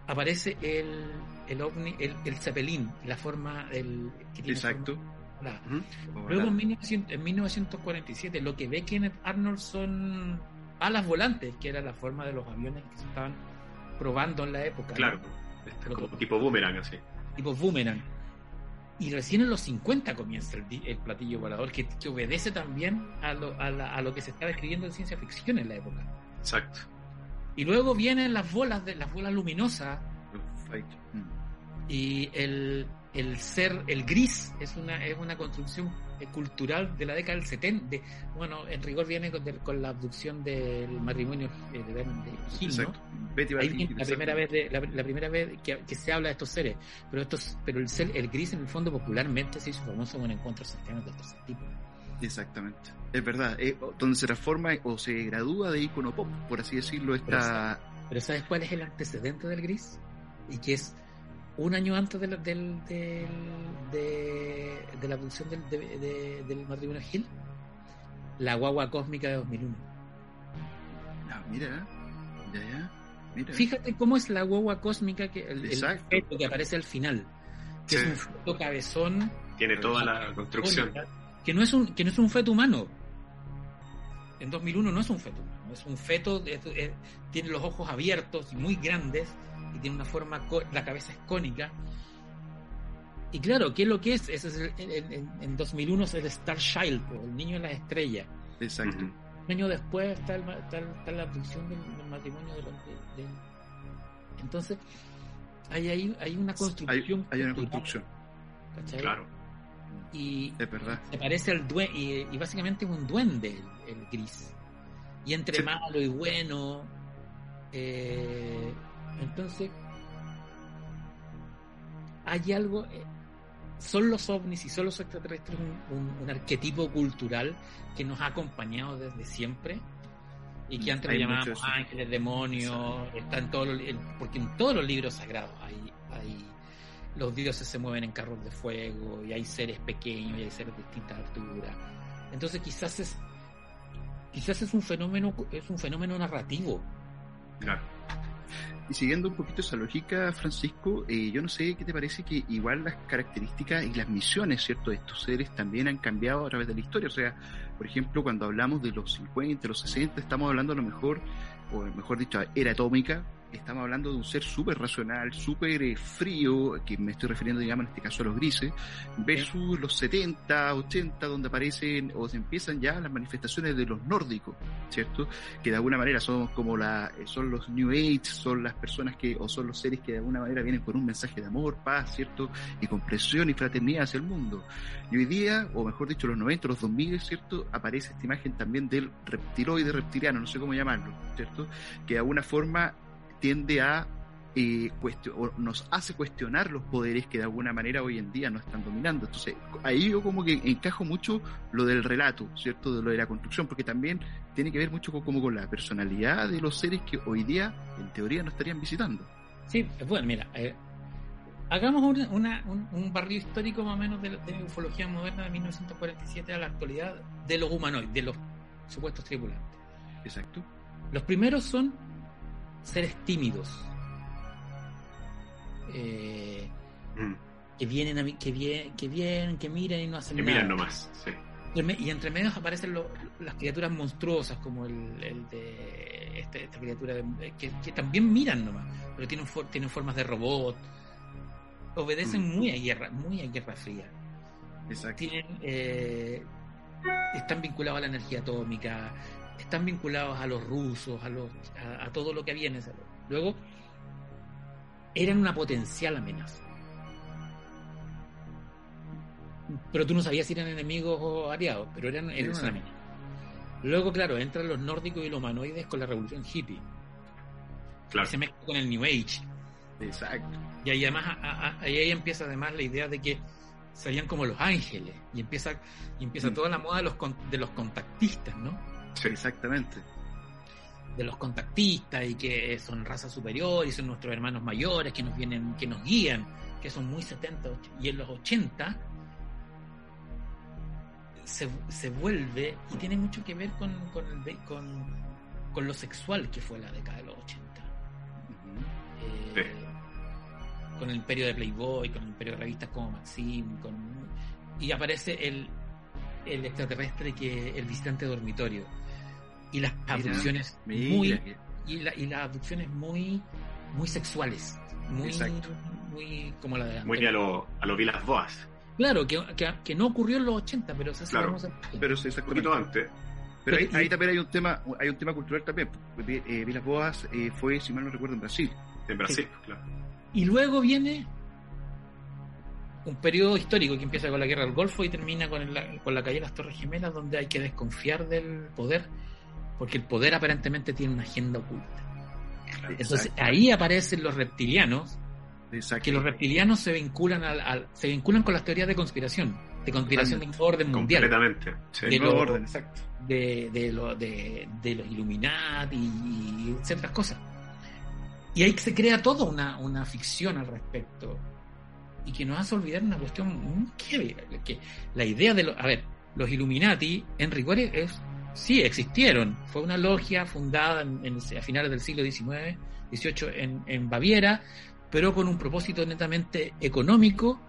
aparece el, el ovni, el, el cepelín, la forma del que tiene Exacto. forma ovalada. Ujú. Luego en, 1900 en 1947 lo que ve Kenneth Arnold son alas volantes, que era la forma de los aviones que se estaban probando en la época. ¿no? Claro. Este, como tipo boomerang, así. Tipo boomerang. Y recién en los 50 comienza el, el platillo volador, que, que obedece también a lo, a, la- a lo que se estaba escribiendo en ciencia ficción en la época. Exacto. Y luego vienen las bolas de las bolas luminosas Perfecto. Y el, el ser, el gris es una, es una construcción cultural de la década del 70. de- bueno, en rigor viene con, del- con la abducción del matrimonio eh, de, de Hill, ¿no? Betty Ahí la primera vez de- la, la primera vez que, que se habla de estos seres pero estos pero el ser el gris en el fondo popularmente se hizo famoso con encuentros cercanos del tercer tipo Exactamente. Es verdad. eh, donde se transforma o se gradúa de icono pop, por así decirlo, esta. pero sabes cuál es el antecedente del gris y que es un año antes del, del, del- de, de la abducción del, de- de- del matrimonio Hill la guagua cósmica de 2001 Ah, mira. Ya, ya. Mira. fíjate cómo es la guagua cósmica que el, el que aparece al final que Sí. es un feto cabezón Tiene toda la construcción. Que no es un que no es un feto humano en 2001 no es un feto humano, es un feto, es- es- tiene los ojos abiertos y muy grandes y tiene una forma, co- la cabeza es cónica. Y claro, ¿qué es lo que es? Ese es el- el- el- en 2001 es el Star Child, pues, el niño en las estrellas. Exacto. Un año después está, el ma- está, está la abducción del, del matrimonio de, de- de- Entonces, hay, hay, hay una Hay, construcción. hay una cultural, construcción, ¿cachai? Claro. Y es verdad. se parece al duende, y, y básicamente es un duende el, el gris. Y entre Sí. malo y bueno, eh, entonces hay algo, eh, son los ovnis y son los extraterrestres un, un- un arquetipo cultural que nos ha acompañado desde siempre y que antes lo Hay mucho llamábamos ángeles, demonios, está en en- porque en todos los libros sagrados hay, hay los dioses se mueven en carros de fuego y hay seres pequeños y hay seres de distintas alturas. Entonces quizás es quizás es un fenómeno es un fenómeno narrativo. Claro. Y siguiendo un poquito esa lógica, Francisco, eh, yo no sé qué te parece que igual las características y las misiones, ¿cierto?, de estos seres también han cambiado a través de la historia. O sea, por ejemplo, cuando hablamos de los 50, los 60, estamos hablando a lo mejor, o mejor dicho, era atómica, estamos hablando de un ser súper racional, súper eh, frío, que me estoy refiriendo, digamos, en este caso a los grises, versus los 70, 80, donde aparecen o se empiezan ya las manifestaciones de los nórdicos, ¿cierto? Que de alguna manera son como la, eh, son los New Age, son las personas que, o son los seres que de alguna manera vienen con un mensaje de amor, paz, ¿cierto? Y comprensión y fraternidad hacia el mundo. Y hoy día, o mejor dicho, los 90, los 2000, ¿cierto? Aparece esta imagen también del reptiloide reptiliano, no sé cómo llamarlo, ¿cierto? Que de alguna forma tiende a eh, o nos hace cuestionar los poderes que de alguna manera hoy en día nos están dominando. Entonces, ahí yo como que encajo mucho lo del relato, ¿cierto? De lo de la construcción, porque también tiene que ver mucho con, como con la personalidad de los seres que hoy día, en teoría, nos estarían visitando. Sí, bueno, mira, eh, hagamos una- una- un, un barrio histórico más o menos de, de ufología moderna de 1947 a la actualidad de los humanoides, de los supuestos tripulantes. Exacto. Los primeros son seres tímidos. Eh, Mm. que vienen a mí, que vienen, que vienen, que miran y no hacen Que nada. miran nomás. Sí. Y entre medios aparecen lo- las criaturas monstruosas, como el, el de este- esta criatura de- que, que también miran nomás, pero tienen, for- tienen formas de robot. Obedecen Mm. muy a guerra, muy a guerra fría. Exacto. Tienen, eh, están vinculados a la energía atómica, están vinculados a los rusos, a, los, a, a todo lo que había en ese. Luego, eran una potencial amenaza. Pero tú no sabías si eran enemigos o aliados, pero eran, eran una amenaza. Luego, claro, entran los nórdicos y los humanoides con la revolución hippie. Claro. Y se mezcla con el New Age. Exacto. Y ahí además, a- a- ahí, ahí empieza además la idea de que serían como los ángeles. Y empieza, y empieza Mm. toda la moda de los, de los contactistas, ¿no? Sí. Exactamente. De los contactistas y que son raza superior y son nuestros hermanos mayores que nos vienen, que nos guían, que son muy 70. och- Y en los 80 se, se vuelve y tiene mucho que ver con, con, el con, con lo sexual que fue la década de los 80. Ujú. Eh, con el imperio de Playboy, con el imperio de revistas como Maxim, con, y aparece el, el extraterrestre que el visitante dormitorio y las abducciones Mira muy y, la- y las abducciones muy muy sexuales, muy Exacto. muy como la de Muy a lo, a lo Vilas Boas. Claro, que, que, que no ocurrió en los 80, pero se hace Claro. Pero sí, Un exactamente. poquito antes. Pero ahí, también hay un tema, hay un tema cultural también. Eh, Vilas Boas eh, fue, si mal no recuerdo, en Brasil. En Brasil, claro. Y luego viene un periodo histórico que empieza con la guerra del Golfo y termina con, el- con la caída de las Torres Gemelas, donde hay que desconfiar del poder, porque el poder aparentemente tiene una agenda oculta. Entonces Exacto. ahí aparecen los reptilianos, Exacto. que los reptilianos se vinculan al, al- se vinculan con las teorías de conspiración, de conspiración de un orden mundial, Completamente. Sí. De Nuevo lo- orden, exacto. de, de, lo- de, de los Illuminati y ciertas cosas. Y ahí se crea toda una, una ficción al respecto. Y que nos hace olvidar una cuestión heavy, que la idea de los... A ver, los Illuminati en rigor es... Sí, existieron. Fue una logia fundada en- en- a finales del siglo XIX, XVIII en, en Baviera, pero con un propósito netamente económico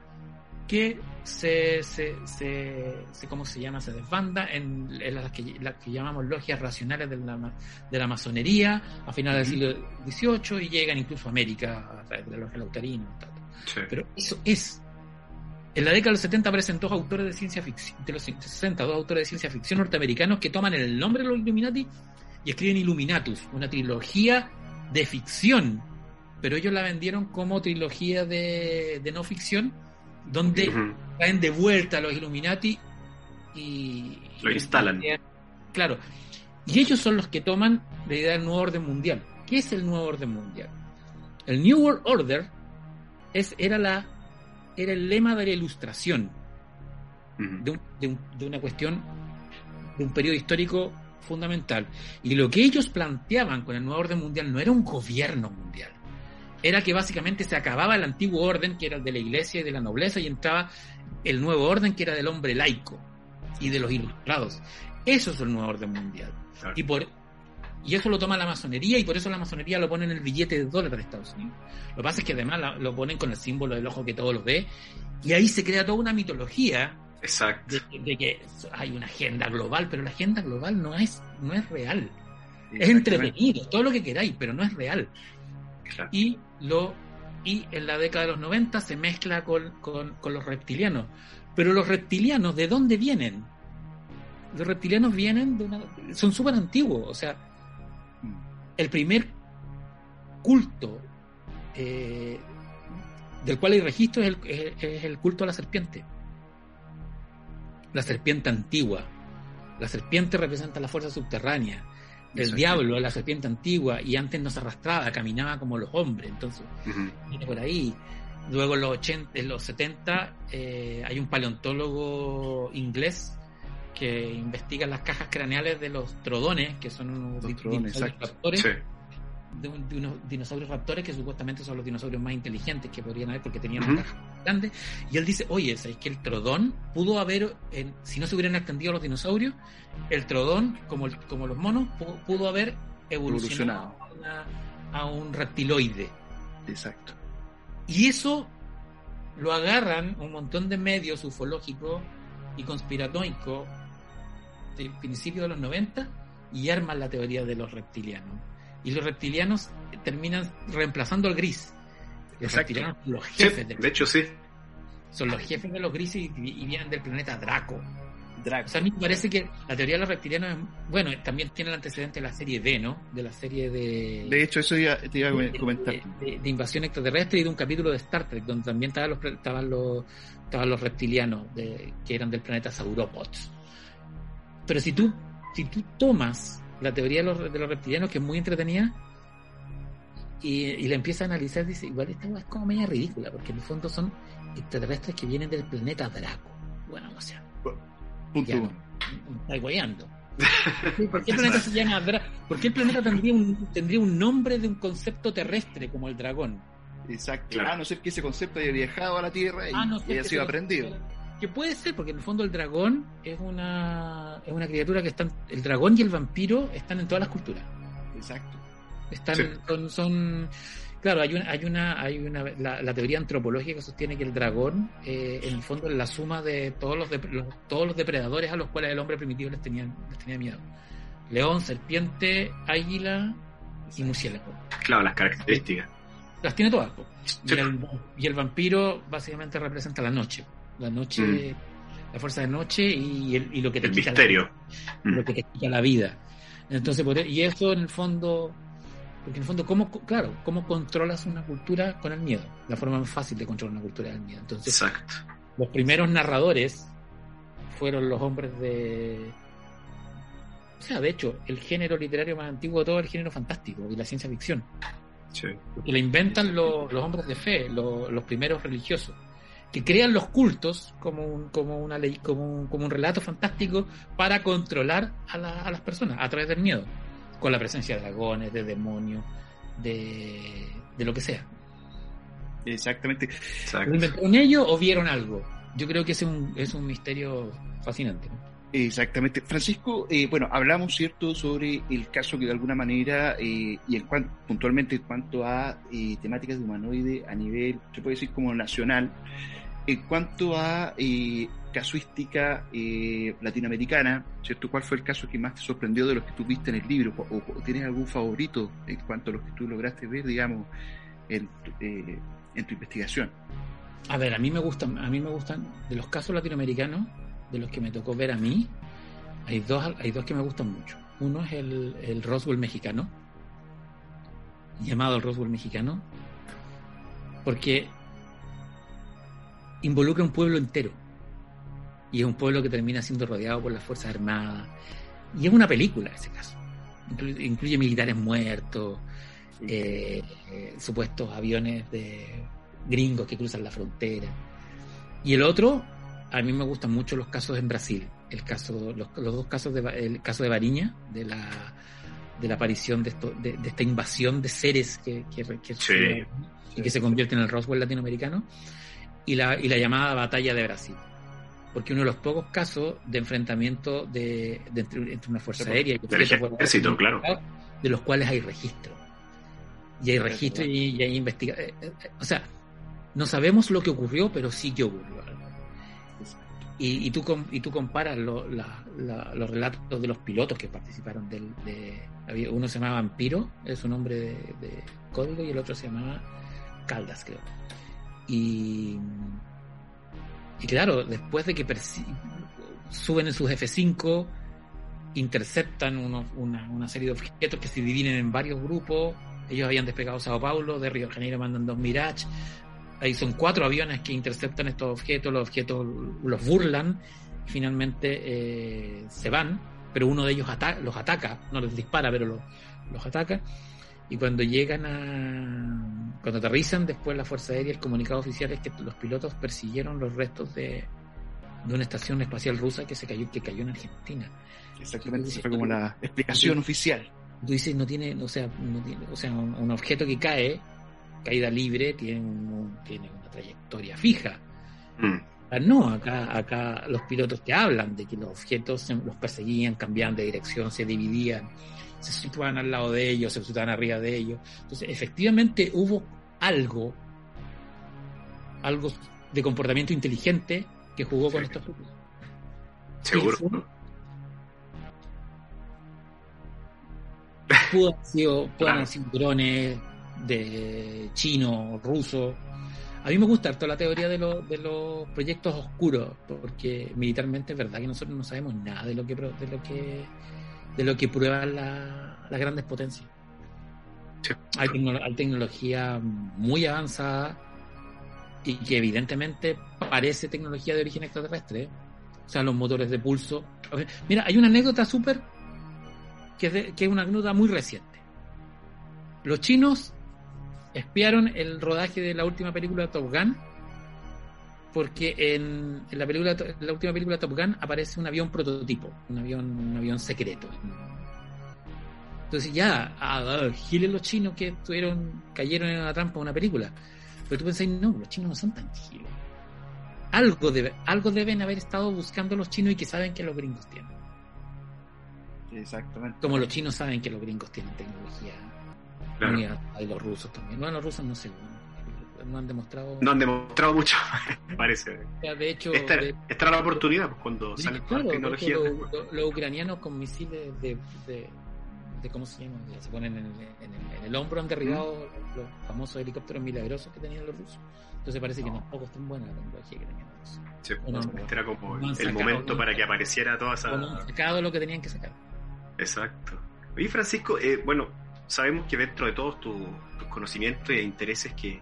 que se, se, se, ¿cómo se llama? Se desbanda en, las, que, las que llamamos logias racionales de la, de la masonería a finales del siglo XVIII y llegan incluso a América a través de la logia lautarina. Pero eso es. En la década de los 70 aparecen dos autores de ciencia ficción, de los 60, dos autores de ciencia ficción norteamericanos que toman el nombre de los Illuminati y escriben Illuminatus, una trilogía de ficción, pero ellos la vendieron como trilogía de, de no ficción donde caen de vuelta los Illuminati y... Lo instalan. claro. Y ellos son los que toman la idea del nuevo orden mundial. ¿Qué es el nuevo orden mundial? El New World Order es, era, la, era el lema de la ilustración de, de una cuestión, de un periodo histórico fundamental. Y lo que ellos planteaban con el nuevo orden mundial no era un gobierno mundial era que básicamente se acababa el antiguo orden, que era el de la iglesia y de la nobleza, y entraba el nuevo orden, que era del hombre laico y de los ilustrados. Eso es el nuevo orden mundial. Y, por, y eso lo toma la masonería, y por eso la masonería lo pone en el billete de dólar de Estados Unidos. Lo que pasa es que además lo ponen con el símbolo del ojo que todo lo ve, y ahí se crea toda una mitología Exacto. De, que hay una agenda global, pero la agenda global no es, no es real. Es entretenido, todo lo que queráis, pero no es real. Y, lo, y en la década de los 90 se mezcla con, los reptilianos. Pero los reptilianos, ¿de dónde vienen? Los reptilianos vienen de una... Son súper antiguos. O sea, el primer culto eh, del cual hay registro es el, es el culto a la serpiente. La serpiente antigua. La serpiente representa la fuerza subterránea el diablo, la serpiente antigua, y antes no se arrastraba, caminaba como los hombres, entonces, viene por ahí. Luego en los, 80, en los 70 eh, hay un paleontólogo inglés que investiga las cajas craneales de los trodones, que son unos dinosaurios raptores, de, unos dinosaurios raptores que supuestamente son los dinosaurios más inteligentes que podrían haber porque tenían una caja grande. Y él dice, oye, ¿sabes que el trodón pudo haber, si no se hubieran extendido los dinosaurios, el trodón, como, como los monos, pudo, haber evolucionado, A, un reptiloide. Exacto. Y eso lo agarran un montón de medios ufológicos y conspiranoicos del principio de los 90 y arman la teoría de los reptilianos. Y los reptilianos terminan reemplazando al gris. Los reptilianos son los jefes de, hecho, sí. Son los jefes de los grises y, y vienen del planeta Draco. O sea, a mí me parece que la teoría de los reptilianos, es, bueno, también tiene el antecedente de la serie D, ¿no? De la serie de... De hecho, eso ya te iba a comentar. De, invasión extraterrestre y de un capítulo de Star Trek, donde también estaban los, estaban los, estaban los reptilianos de, que eran del planeta Sauropods. Pero si tú, si tú tomas la teoría de los, de los reptilianos, que es muy entretenida, y, y la empiezas a analizar, dice, igual esta es como media ridícula, porque en el fondo son extraterrestres que vienen del planeta Draco. Bueno, o sea Punto ¿Por qué el planeta se llama ¿Por qué el planeta tendría un, tendría un nombre de un concepto terrestre como el dragón? Exacto. A no ser que ese concepto haya viajado a la Tierra y, ah, haya sido aprendido. Que puede ser, porque en el fondo el dragón es una, es una criatura que están. El dragón y el vampiro están en todas las culturas. Exacto. Están, son Claro, hay una, hay una, hay una la, teoría antropológica sostiene que el dragón, eh, en el fondo, es la suma de todos los, todos los depredadores a los cuales el hombre primitivo les tenía, les tenía miedo. León, serpiente, águila y murciélago. Claro, las características. Las tiene todas. Y, el, vampiro básicamente representa la noche. La noche, mm. la fuerza de noche y, el, y lo que te el misterio. lo que te quita la vida. Entonces, e, y eso en el fondo porque en el fondo, ¿cómo, claro, ¿cómo controlas una cultura con el miedo? La forma más fácil de controlar una cultura es el miedo. Entonces, Exacto. los primeros narradores fueron los hombres de... O sea, de hecho, el género literario más antiguo de todo es el género fantástico y la ciencia ficción. Sí. Que lo inventan los, hombres de fe, los, primeros religiosos, que crean los cultos como un, como una ley, como un, como un relato fantástico para controlar a, a las personas a través del miedo con la presencia de dragones, de demonios, de, de lo que sea. Exactamente. ¿Lo inventaron ellos o vieron algo? Yo creo que es un, es un misterio fascinante. Exactamente. Francisco, eh, bueno, hablamos, ¿cierto?, sobre el caso que de alguna manera, eh, y en cuanto, puntualmente en cuanto a eh, temáticas de humanoide a nivel, se puede decir como nacional, en cuanto a eh, casuística eh, latinoamericana, ¿cierto? ¿Cuál fue el caso que más te sorprendió de los que tú viste en el libro? ¿O, tienes algún favorito en cuanto a los que tú lograste ver, digamos, en, eh, en tu investigación? A ver, a mí me gustan, a mí me gustan de los casos latinoamericanos, de los que me tocó ver a mí, hay dos, hay dos que me gustan mucho. Uno es el, el Roswell mexicano, llamado el Roswell mexicano, porque involucra un pueblo entero. Y es un pueblo que termina siendo rodeado por las Fuerzas Armadas. Y es una película en ese caso. Incluye, militares muertos, eh, supuestos aviones de gringos que cruzan la frontera. Y el otro, a mí me gustan mucho los casos en Brasil. El caso, los, dos casos de, el caso de Bariña, de la, de la aparición de, esto, de, esta invasión de seres que, que, y que se convierte en el Roswell latinoamericano y la, y la llamada batalla de Brasil. Porque uno de los pocos casos de enfrentamiento de, entre, una fuerza aérea y ejército, claro. de los cuales hay registro. Y hay registro y, hay investigación. Eh, eh, o sea, no sabemos lo que ocurrió, pero sí que ocurrió Y, y, tú, y tú comparas los relatos de los pilotos que participaron del... De, uno se llamaba Vampiro, es su nombre de, de, código, y el otro se llamaba Caldas, creo. Y, y claro, después de que suben en sus F5, interceptan una, serie de objetos que se dividen en varios grupos. Ellos habían despegado Sao Paulo, de Río de Janeiro mandan dos Mirage. Ahí son cuatro aviones que interceptan estos objetos, los objetos los burlan y finalmente eh, se van, pero uno de ellos los ataca, no les dispara, pero los, los ataca. Y cuando llegan a. Cuando aterrizan después la Fuerza Aérea, el comunicado oficial es que los pilotos persiguieron los restos de, de una estación espacial rusa que se cayó, que cayó en Argentina. Exactamente, esa fue como la explicación oficial. Tú dices, no tiene, o sea, o sea un, objeto que cae, caída libre, tiene, tiene una trayectoria fija. Mm. Ah, no, acá, acá los pilotos te hablan de que los objetos los perseguían, cambiaban de dirección, se dividían se situaban al lado de ellos, se situaban arriba de ellos. Entonces, efectivamente hubo algo, algo de comportamiento inteligente que jugó con estos grupos. Seguro. Pudo haber sido, haber sido drones de chino, ruso. A mí me gusta toda la teoría de, de los proyectos oscuros, porque militarmente es verdad que nosotros no sabemos nada de lo que, de lo que de lo que prueban las grandes potencias. Hay, tecnología muy avanzada y que evidentemente parece tecnología de origen extraterrestre. ¿eh? O sea, los motores de pulso. Mira, hay una anécdota súper que, que es una anécdota muy reciente. Los chinos espiaron el rodaje de la última película de Top Gun porque en, la película la última película Top Gun aparece un avión prototipo, un avión, un avión secreto. Entonces ya, a, giles los chinos que estuvieron, cayeron en la trampa de una película. Pero tú pensás, no, los chinos no son tan giles. Algo, debe, algo deben haber estado buscando los chinos y que saben que los gringos tienen. Exactamente. Como los chinos saben que los gringos tienen tecnología. Claro. Y los rusos también. Bueno, los rusos no sé no han demostrado. No han demostrado mucho, parece. de hecho, esta, era la oportunidad pues, cuando sale claro, tecnología. Los ucranianos con misiles de, de, ¿Cómo se llama? Se ponen en el, en el, hombro, han derribado los famosos helicópteros milagrosos que tenían los rusos. Entonces parece que no poco están buena la tecnología que tenían los rusos. Sí, este era como el momento para que apareciera toda esa. han sacado lo que tenían que sacar. Exacto. Y Francisco, eh, bueno, sabemos que dentro de todos tus conocimientos e intereses que,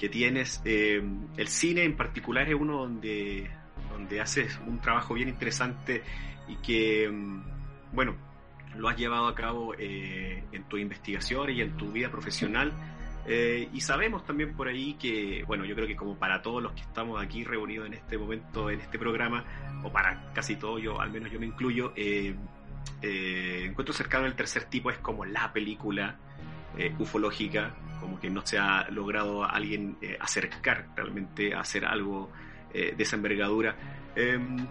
que tienes. Eh, el cine en particular es uno donde, donde haces un trabajo bien interesante y que, mm, bueno, lo has llevado a cabo eh, en tu investigación y en tu vida profesional. Eh, y sabemos también por ahí que, bueno, yo creo que como para todos los que estamos aquí reunidos en este momento, en este programa, o para casi todos, yo al menos yo me incluyo, Encuentro cercano el tercer tipo es como la película ufológica como que no se ha logrado a alguien eh, acercar realmente a hacer algo eh, de esa envergadura. Em,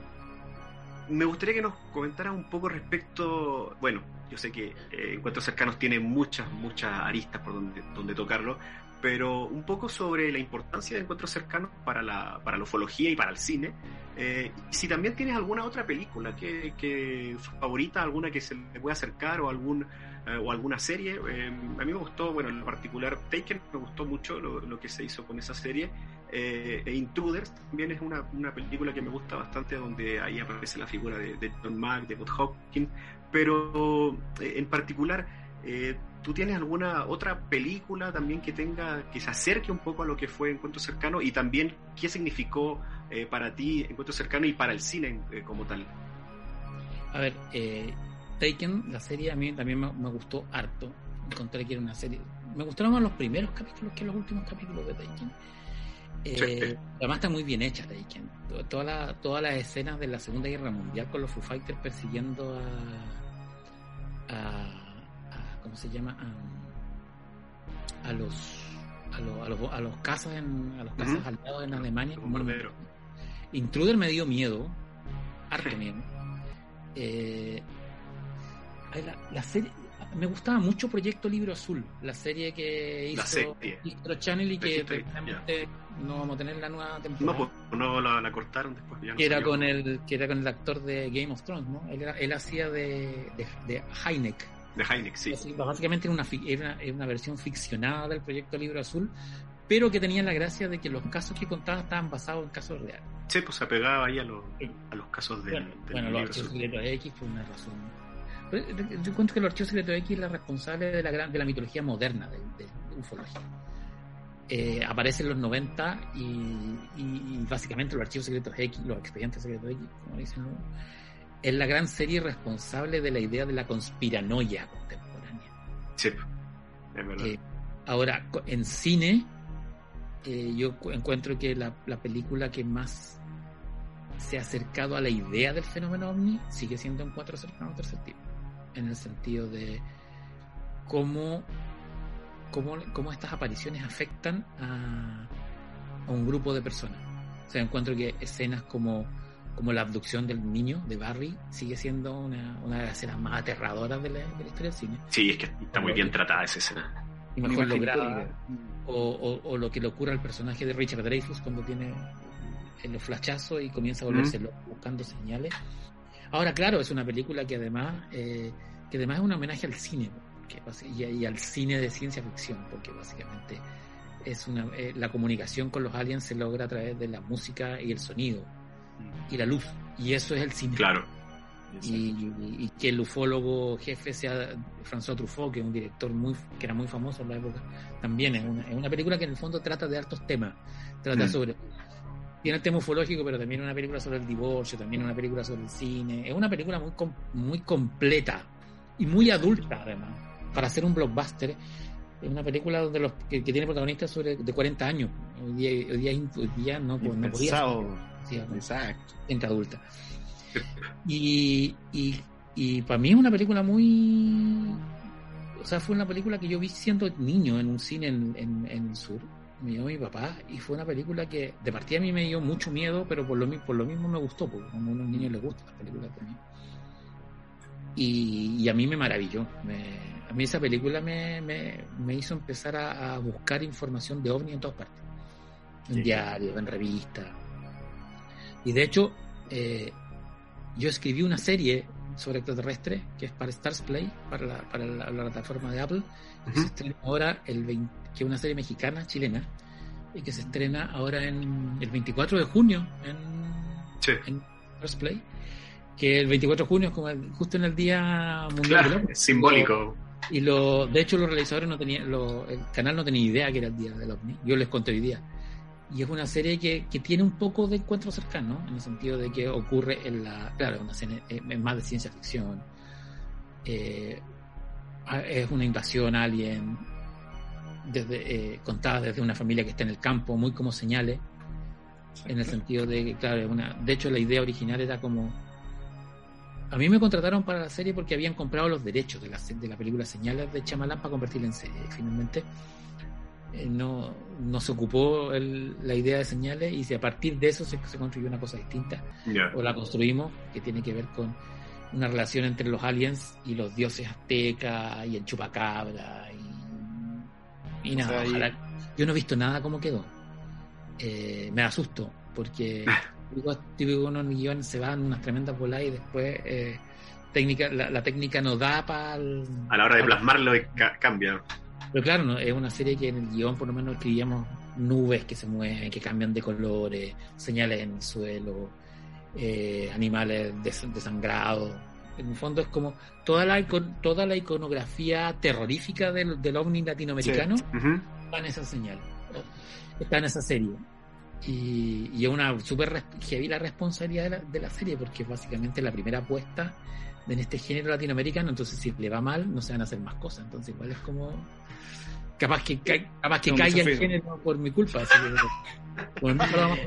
me gustaría que nos comentara un poco respecto, bueno, yo sé que eh, Encuentros Cercanos tiene muchas, muchas aristas por donde, donde tocarlo, pero un poco sobre la importancia de encuentros cercanos para la, para la ufología y para el cine. Eh, si también tienes alguna otra película que, que favorita, alguna que se le pueda acercar o algún eh, o alguna serie, eh, a mí me gustó, bueno, en particular Taken, me gustó mucho lo, lo que se hizo con esa serie. e Intruders también es una, una, película que me gusta bastante, donde ahí aparece la figura de, de John Mack, de Bob Hopkins, pero en particular eh, ¿Tú tienes alguna otra película también que tenga, que se acerque un poco a lo que fue Encuentro Cercano y también qué significó eh, para ti Encuentro Cercano y para el cine eh, como tal? A ver, eh, Taken, la serie a mí también me, me, gustó harto. Encontré que era una serie. Me gustaron más los primeros capítulos que los últimos capítulos de Taken. Eh. Además está muy bien hecha Taken. Toda la, todas las escenas de la Segunda Guerra Mundial con los Foo Fighters persiguiendo a, a ¿cómo se llama? A, a los a, lo, a, los a los casas en, a los casas aliados en Alemania. Un bombardero. Intruder me dio miedo, harto miedo. Eh, la, la, serie, me gustaba mucho Proyecto Libro Azul, la serie que hizo Distro Channel y que realmente no vamos a tener la nueva temporada. No, pues no la, la cortaron después. Ya no que, era con el, que era con el actor de Game of Thrones, ¿no? Él hacía de, de, de Heineck de Heineck, sí. básicamente era una, era, una, versión ficcionada del proyecto Libro Azul, pero que tenía la gracia de que los casos que contaba estaban basados en casos reales. Sí, pues se apegaba ahí a, lo, a los casos del, bueno, del bueno, los archivos secretos X por una razón. Pero yo encuentro que los archivos secretos X es la responsable de la, gran, de la mitología moderna de, de, de ufología. Eh, aparece en los 90 y, y, y, básicamente los archivos secretos X, los expedientes secretos X, como dicen. Es la gran serie responsable de la idea de la conspiranoia contemporánea. Sí, es verdad. Eh, ahora, en cine, eh, yo encuentro que la, la, película que más se ha acercado a la idea del fenómeno ovni sigue siendo en cuatro cercanos tercer tipo. En el sentido de cómo, cómo, cómo estas apariciones afectan a, a un grupo de personas. O sea, encuentro que escenas como como la abducción del niño de Barry sigue siendo una, una de las escenas más aterradoras de la, de la, historia del cine. Sí, es que está muy bien tratada esa escena. Y mejor lograda. O, o, o, lo que le ocurre al personaje de Richard Dreyfus cuando tiene el flachazo y comienza a volverse mm. loco buscando señales. Ahora, claro, es una película que además, eh, que además es un homenaje al cine porque, y, y, al cine de ciencia ficción, porque básicamente es una, eh, la comunicación con los aliens se logra a través de la música y el sonido y la luz. Y eso es el cine. Claro. Y, que el ufólogo jefe sea François Truffaut, que es un director muy que era muy famoso en la época, también es una, es una película que en el fondo trata de altos temas. Trata mm. sobre. Tiene el tema ufológico, pero también una película sobre el divorcio, también una película sobre el cine. Es una película muy, muy completa y muy adulta, además. Para ser un blockbuster, es una película donde los que, que tiene protagonistas sobre de 40 años. Hoy día, hoy día, hoy día no, pues, no podía. Exacto. Gente adulta. Y, y, y para mí es una película muy. O sea, fue una película que yo vi siendo niño en un cine en, en, en el sur. Me llevó mi papá y fue una película que de partida a mí me dio mucho miedo, pero por lo, por lo mismo me gustó, porque como a unos niños les gustan las películas también. Y, y a mí me maravilló. Me, a mí esa película me, me, me hizo empezar a, a, buscar información de ovni en todas partes. En sí. diarios, en revistas. Y de hecho, eh, yo escribí una serie sobre extraterrestres que es para Stars Play, para la, para la, la plataforma de Apple, uh -huh. que se estrena ahora, el 20, que es una serie mexicana, chilena, y que se estrena ahora en el 24 de junio en, sí. en Stars Play. Que el 24 de junio es como el, justo en el Día Mundial claro, del simbólico. Y lo, de hecho, los realizadores no tenían, lo, el canal no tenía idea que era el Día del OVNI. Yo les conté hoy día y es una serie que, que, tiene un poco de encuentro cercano, en el sentido de que ocurre en la, claro, una serie es más de ciencia ficción, eh, es una invasión alien, desde, eh, contada desde una familia que está en el campo, muy como señales, en el sentido de que, claro, una, de hecho la idea original era como, a mí me contrataron para la serie porque habían comprado los derechos de la, de la película Señales de Chamalán para convertirla en serie, finalmente. eh, no, no se ocupó el, la idea de señales y si a partir de eso se, se construyó una cosa distinta yeah. o la construimos que tiene que ver con una relación entre los aliens y los dioses aztecas y el chupacabra y, y nada, sea, ojalá, Yo no he visto nada cómo quedó. Eh, me asusto, porque típico, uno en guion se van unas tremendas bolas y después eh, técnica, la, la técnica no da para... A la hora de plasmarlo eh, ca- cambia. Pero claro, ¿no? es una serie que en el guion por lo menos escribíamos nubes que se mueven, que cambian de colores, señales en el suelo, eh, animales des- desangrados. En el fondo es como toda la, icon- toda la iconografía terrorífica del, del ovni latinoamericano está en esa señal, está en esa serie. Y, y es una súper heavy la responsabilidad de la, de la serie, porque es básicamente la primera apuesta en este género latinoamericano, entonces si le va mal, no se van a hacer más cosas. Entonces igual es como... Capaz que, ca- capaz que Un caiga el género por mi culpa. Así que, bueno, no a.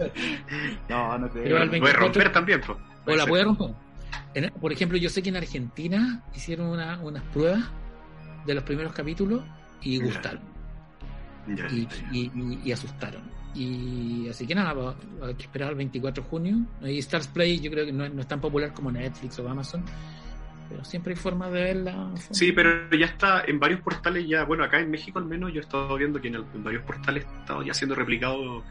No, no creo. Pero Puede 24 romper también, pues. O la puede romper. En- por ejemplo, yo sé que en Argentina hicieron una- unas pruebas de los primeros capítulos y gustaron. Y, ya. y- y- y asustaron. Y así que nada, hay que esperar al 24 de junio. Y Stars Play yo creo que no, no es tan popular como Netflix o Amazon, pero siempre hay formas de verla. Sí, pero ya está en varios portales ya, bueno, acá en México al menos yo he estado viendo que en, el- en varios portales ha estado ya siendo replicado,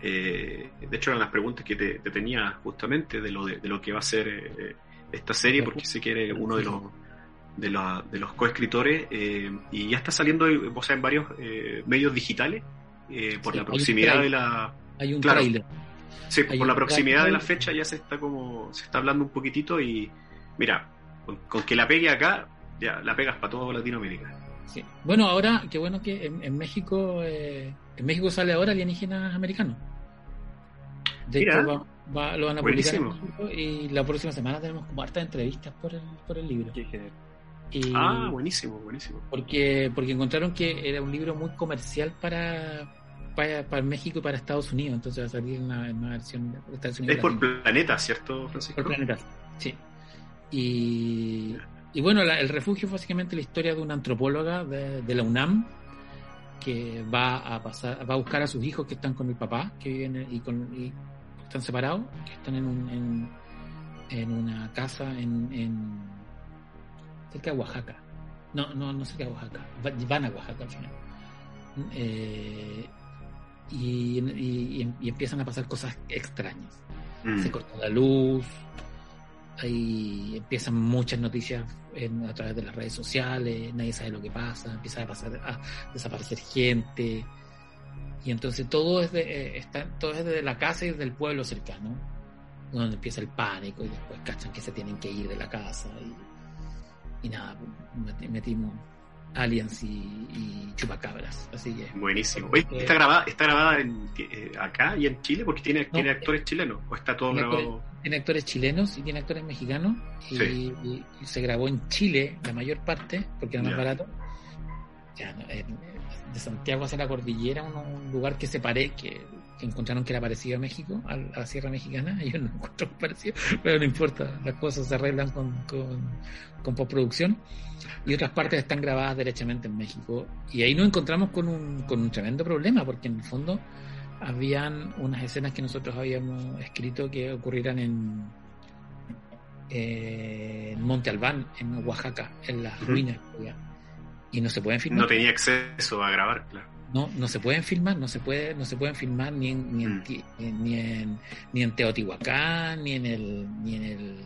eh, de hecho eran las preguntas que te, te tenía justamente de lo, de, de lo que va a ser eh, esta serie, porque sé que eres uno de los de, la- de los coescritores eh, y ya está saliendo o sea, en varios eh, medios digitales por Sí, la proximidad de la Hay un Claro. trailer. Sí, por la proximidad de la fecha ya se está como se está hablando un poquitito y mira, con, con que la pegue acá, ya la pegas para toda Latinoamérica. Sí. Bueno, ahora, qué bueno que en, en México eh, en México sale ahora alienígenas americanos. De Mira. hecho, va- va- lo van a publicar en Buenísimo. México y la próxima semana tenemos como hartas entrevistas por el, por el libro. Qué genial. Y- Ah, buenísimo, buenísimo. porque porque encontraron que era un libro muy comercial para para, para México y para Estados Unidos entonces va a salir una, una versión de Estados Unidos Es por planeta, ¿cierto, Francisco? por planetas sí y, y bueno la- el refugio es básicamente la historia de una antropóloga de, de la UNAM que va a pasar va a buscar a sus hijos que están con el papá que viven en- y, con, y están separados que están en un, en, en una casa en, en cerca de Oaxaca. No no no cerca de Oaxaca Va- van a Oaxaca al final. Eh, y, y- y empiezan a pasar cosas extrañas. Mm. se corta la luz, ahí empiezan muchas noticias a través de las redes sociales, nadie sabe lo que pasa, empieza a, pasar, a desaparecer gente, y entonces todo es, de, eh, está, todo es de la casa y del pueblo cercano, donde empieza el pánico y después cachan que se tienen que ir de la casa y, y nada, meti- metimos aliens y, y chupacabras, así que... Buenísimo. Oye, Eh, ¿está grabada, está grabada en, eh, acá y en Chile? Porque tiene, tiene actores chilenos. ¿O está todo tiene grabado? tiene actores chilenos y tiene actores mexicanos y, Sí. y- y se grabó en Chile la mayor parte porque era más Ya. barato Ya, en- de Santiago hacia la cordillera un, un lugar que se pare que, que encontraron que era parecido a México a, la Sierra Mexicana yo no encuentro muy parecido pero no importa las cosas se arreglan con, con, con postproducción y otras partes están grabadas derechamente en México y ahí nos encontramos con un, con un tremendo problema porque en el fondo habían unas escenas que nosotros habíamos escrito que ocurrieran en, eh, en Monte Albán, en Oaxaca, en las ruinas. ya. Y no se pueden filmar. No tenía acceso a grabar, claro. No, no se pueden filmar, no se puede, no se pueden filmar ni en, ni en, Mm. Eh, ni en, ni en Teotihuacán, ni en el, ni en el,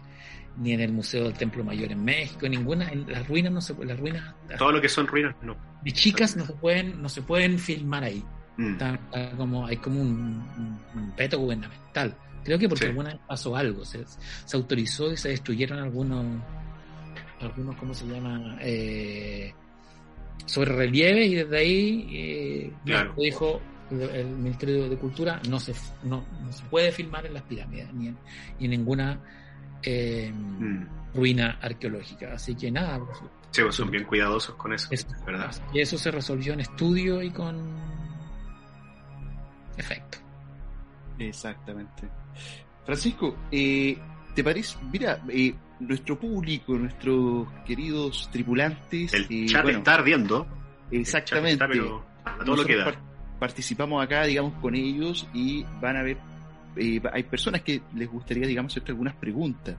ni en el Museo del Templo Mayor en México, ninguna, en las ruinas no se las ruinas Todo lo que son ruinas, no. de chicas no se pueden, no se pueden filmar ahí. Mm. Está- está como, hay como un, un, un veto gubernamental. Creo que porque Sí. alguna vez pasó algo, se, se autorizó y se destruyeron algunos, algunos, ¿cómo se llama? Eh, sobre relieves y desde ahí eh, Claro. Dijo el, el Ministerio de Cultura no se, no, no se puede filmar en las pirámides ni en, ni en ninguna eh, Mm. ruina arqueológica. Así que nada, pues, Sí, pues son bien cuidadosos con eso, eso, ¿verdad? y eso se resolvió en estudio y con efecto. Exactamente. Francisco, eh, ¿te parece? Mira, eh, nuestro público, nuestros queridos tripulantes, El eh, chat bueno, está ardiendo. exactamente. El chat está, pero a todo lo que Nosotros da. par- participamos acá, digamos, con ellos y van a ver, eh, hay personas que les gustaría, digamos, hacerte algunas preguntas.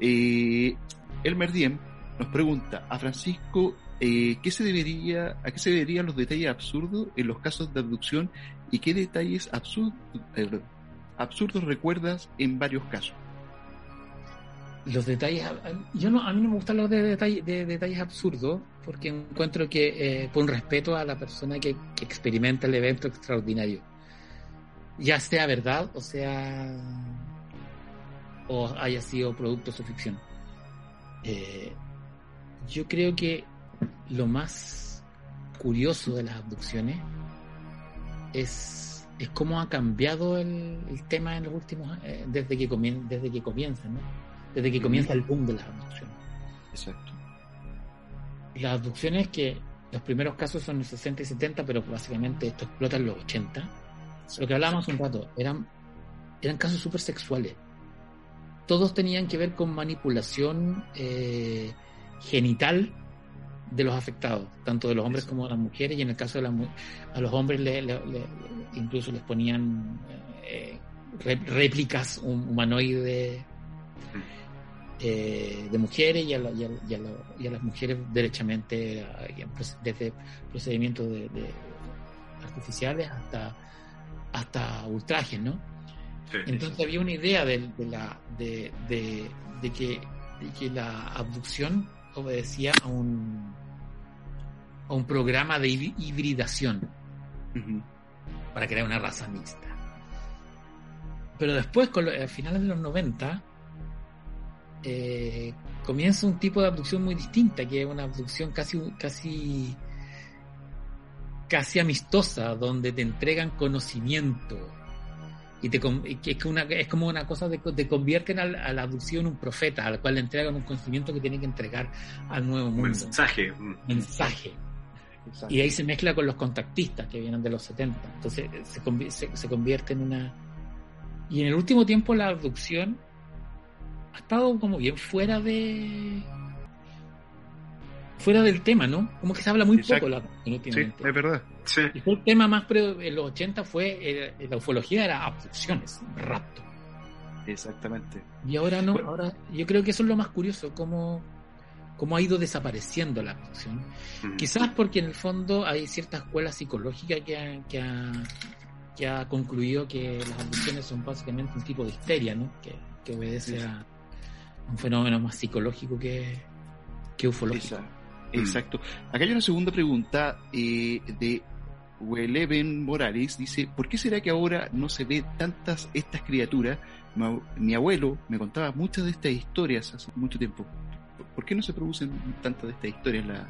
Eh, Elmer Diem nos pregunta a Francisco eh, ¿qué se debería, a qué se deberían los detalles absurdos en los casos de abducción y qué detalles absurdos, eh, absurdos recuerdas en varios casos. Los detalles, yo no, a mí no me gustan los de detalles, de detalles absurdos porque encuentro que eh, por un respeto a la persona que, experimenta el evento extraordinario, ya sea verdad o sea o haya sido producto de su ficción. Eh, yo creo que lo más curioso de las abducciones es, es cómo ha cambiado el, tema en los últimos eh, desde que comien, desde que comienza, ¿no? Desde que comienza el boom de las abducciones. Exacto. Las abducciones que los primeros casos son los 60 y 70, pero básicamente esto explota en los 80. Lo que hablábamos un rato, eran, eran casos súper sexuales. Todos tenían que ver con manipulación eh, genital de los afectados, tanto de los hombres como de las mujeres, y en el caso de las a los hombres le, le, le, incluso les ponían eh, réplicas humanoides eh, de mujeres y a, la, y, a, y, a la, y a, las mujeres derechamente desde procedimientos de, de artificiales hasta hasta ultrajes, ¿no? Sí, Entonces sí. había una idea de, de la de, de, de, que, la abducción obedecía a un a un programa de hibridación uh -huh. para crear una raza mixta. Pero después, con lo, a finales de los 90, eh, comienza un tipo de abducción muy distinta, que es una abducción casi, casi, casi amistosa, donde te entregan conocimiento. Y, te, que es, una, es como una cosa de te convierten a, a, la abducción un profeta, al cual le entregan un conocimiento que tiene que entregar al nuevo mundo. Mensaje. Mensaje. Exacto. Y ahí se mezcla con los contactistas que vienen de los 70. Entonces se, se, se convierte en una... Y en el último tiempo la abducción ha estado como bien fuera de fuera del tema, ¿no? Como que se habla muy Exacto. poco la, últimamente. Sí, es verdad. Sí. Y el tema más pre, en los 80 fue eh, la ufología era abducciones, rapto. Exactamente. Y ahora no, bueno. ahora yo creo que eso es lo más curioso, cómo, cómo ha ido desapareciendo la abducción. Mm. Quizás porque en el fondo hay cierta escuela psicológica que ha, que ha, que ha concluido que las abducciones son básicamente un tipo de histeria, ¿no? Que, que obedece sí. a un fenómeno más psicológico que, que ufológico. Exacto. Exacto. Acá hay una segunda pregunta eh, de Weleven Morales. Dice, ¿por qué será que ahora no se ve tantas estas criaturas? Mi abuelo me contaba muchas de estas historias hace mucho tiempo. ¿Por qué no se producen tantas de estas historias? La...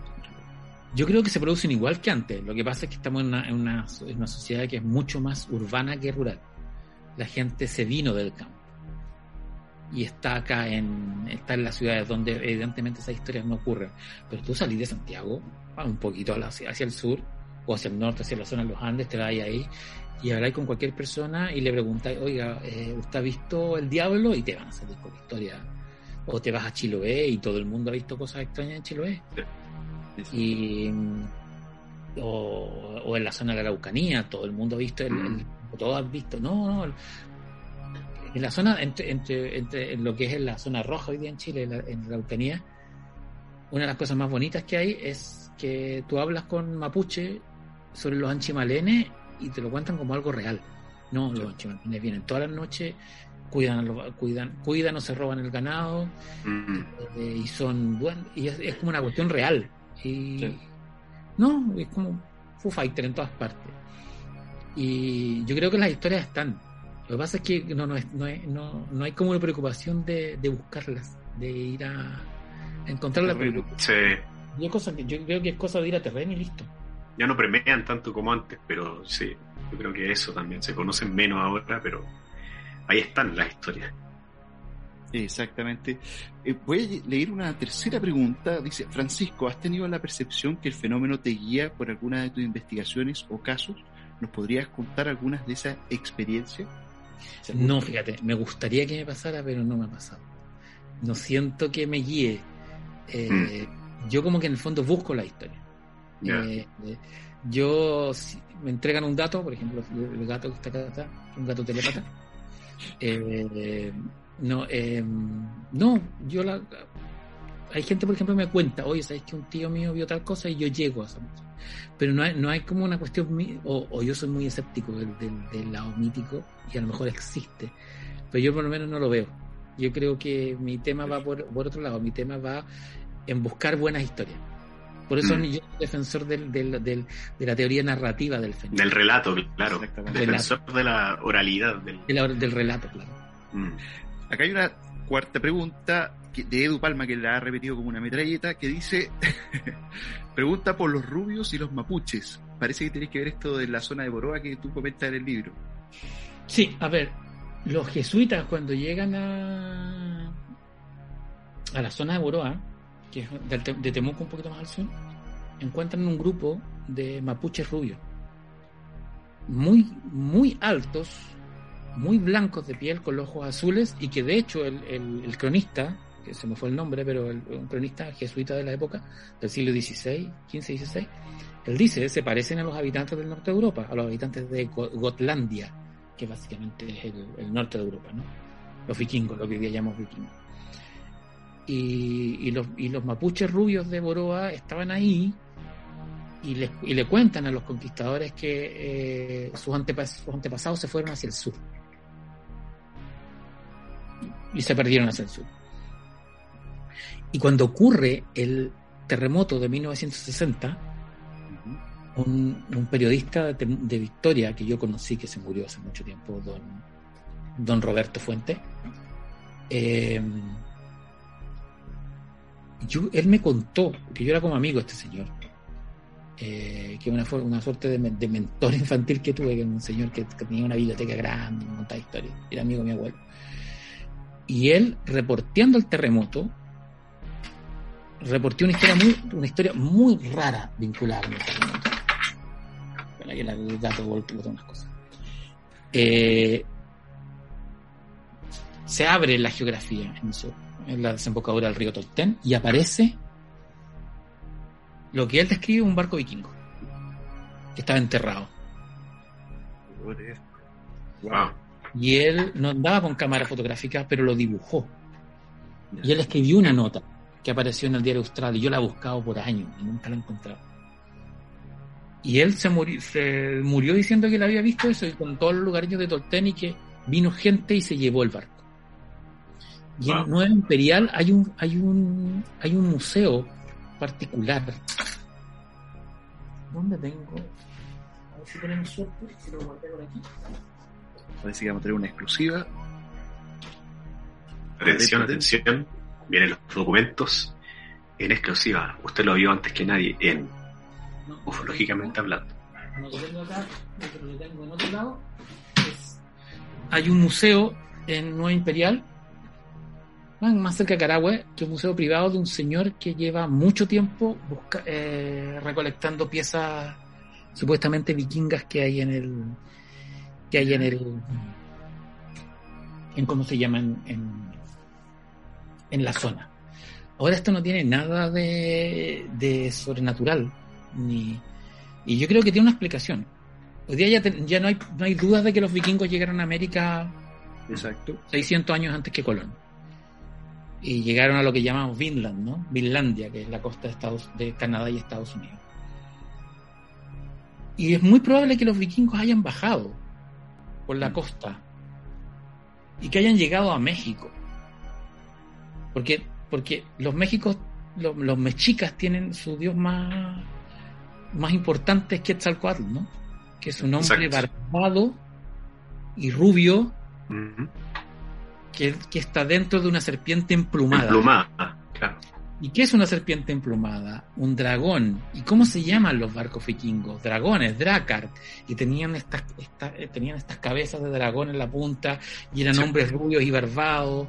Yo creo que se producen igual que antes. Lo que pasa es que estamos en una, en una, en una sociedad que es mucho más urbana que rural. La gente se vino del campo y está acá en está en las ciudades donde evidentemente esas historias no ocurren pero tú salís de Santiago un poquito hacia, hacia el sur o hacia el norte hacia la zona de los Andes te vas ahí y habláis con cualquier persona y le preguntáis oiga eh, ¿usted ha visto el diablo? y te van a salir con historia o te vas a Chiloé y todo el mundo ha visto cosas extrañas en Chiloé sí. Sí. y o, o, en la zona de la Araucanía todo el mundo ha visto el, el todos han visto no, no en la zona, entre, entre, entre lo que es en la zona roja hoy día en Chile, en la, en la una de las cosas más bonitas que hay es que tú hablas con mapuche sobre los anchimalenes y te lo cuentan como algo real. No, los anchimalenes vienen todas las noches, cuidan, cuidan, cuidan o se roban el ganado mm. eh, y son buenos, y es, es, como una cuestión real. Y sí. no, es como Foo Fighter en todas partes. Y yo creo que las historias están lo que pasa es que no, no, no, no, no hay como una preocupación de, de buscarlas, de ir a, a encontrarlas. Sí. Yo, cosa, yo creo que es cosa de ir a terreno y listo. Ya no premian tanto como antes, pero sí, yo creo que eso también. Se conocen menos ahora, pero ahí están las historias. Exactamente. Eh, voy a leer una tercera pregunta. Dice, Francisco, ¿has tenido la percepción que el fenómeno te guía por alguna de tus investigaciones o casos? ¿Nos podrías contar algunas de esas experiencias? No, fíjate, me gustaría que me pasara, pero no me ha pasado. No siento que me guíe. Eh, mm. Yo como que en el fondo busco la historia. Yeah. Eh, yo, si me entregan un dato, por ejemplo, el gato que está acá, un gato telepata. Eh, no, no, yo la, hay gente, por ejemplo, me cuenta, oye, ¿sabes que un tío mío vio tal cosa y yo llego a esa cosa? Pero no hay, no hay como una cuestión, o, o yo soy muy escéptico del, del- del lado mítico y a lo mejor existe, pero yo por lo menos no lo veo. Yo creo que mi tema va por, por otro lado, mi tema va en buscar buenas historias. Por eso Mm. yo soy defensor del, del- del- de la teoría narrativa del fenómeno, Del relato, claro. Exactamente. Defensor de la oralidad. Del... del, del relato, claro. Mm. Acá hay una cuarta pregunta de Edu Palma que la ha repetido como una metralleta que dice pregunta por los rubios y los mapuches. Parece que tenéis que ver esto de la zona de Boroa que tú comentas en el libro. Sí, a ver, los jesuitas cuando llegan a, a la zona de Boroa, que es de Temuco un poquito más al sur, encuentran un grupo de mapuches rubios, muy, muy altos, muy blancos de piel, con los ojos azules, y que de hecho el cronista, que se me fue el nombre, pero un cronista jesuita de la época, del siglo XVI, XV, XVI, él dice, se parecen a los habitantes del norte de Europa, a los habitantes de Go- Gotlandia, que básicamente es el, norte de Europa, ¿no? Los vikingos, lo que hoy día llamamos vikingos. Y, los, mapuches rubios de Boroa estaban ahí y le, y le cuentan a los conquistadores que eh, sus, antepas- sus antepasados se fueron hacia el sur. Y se perdieron hacia el sur. Y cuando ocurre el terremoto de 1960, un, un periodista de, de Victoria que yo conocí, que se murió hace mucho tiempo, don, don Roberto Fuente, eh, yo- él me contó, que yo era como amigo de este señor, eh, que una, una suerte de, men- de mentor infantil que tuve, que un señor que, que tenía una biblioteca grande, me contaba historias, era amigo de mi abuelo. Y él, reporteando el terremoto, reportó una historia muy, una historia muy rara vinculada con el terremoto. Bueno, aquí el gato volteó unas cosas. Eh, se abre la geografía en, su- en la desembocadura del río Tolten y aparece lo que él describe un barco vikingo que estaba enterrado. Wow. Y él no andaba con cámara fotográfica, pero lo dibujó. Y él escribió una nota que apareció en el diario Austral y yo la he buscado por años y nunca la he encontrado. Y él se murió, se murió diciendo que él había visto eso y con todos los lugareños de Tolten y que vino gente y se llevó el barco. Y Wow. en Nueva Imperial hay un, hay un, hay un museo particular. ¿Dónde tengo? A ver si tenemos suerte, si lo guardé por aquí. Parece que vamos a tener una exclusiva. Atención, atención. Vienen los documentos en exclusiva. Usted lo vio antes que nadie en ufológicamente hablando. Lo que tengo acá, lo que tengo en otro lado, es- hay un museo en Nueva Imperial, más- más cerca de Carahue, que es un museo privado de un señor que lleva mucho tiempo busca- eh, recolectando piezas supuestamente vikingas que hay en el que hay en el en cómo se llaman en, en la zona. Ahora esto no tiene nada de, de sobrenatural, ni, y yo creo que tiene una explicación. Hoy día ya, te- ya no, hay, no hay dudas de que los vikingos llegaron a América Exacto. 600 años antes que Colón. Y llegaron a lo que llamamos Vinland, ¿no? Vinlandia, que es la costa de, Estados, de Canadá y Estados Unidos. Y es muy probable que los vikingos hayan bajado por la costa y que hayan llegado a México. Porque, porque los Méxicos, los, los mexicas tienen su dios más, más importante es Quetzalcoatl, ¿no? Que es un hombre Exacto. barbado y rubio que, que está dentro de una serpiente emplumada. Emplumada, claro. ¿Y qué es una serpiente emplumada? Un dragón. ¿Y cómo se llaman los barcos vikingos? Dragones, Drakkar. Y tenían estas, esta- eh, tenían estas cabezas de dragón en la punta y eran Sí. hombres rubios y barbados.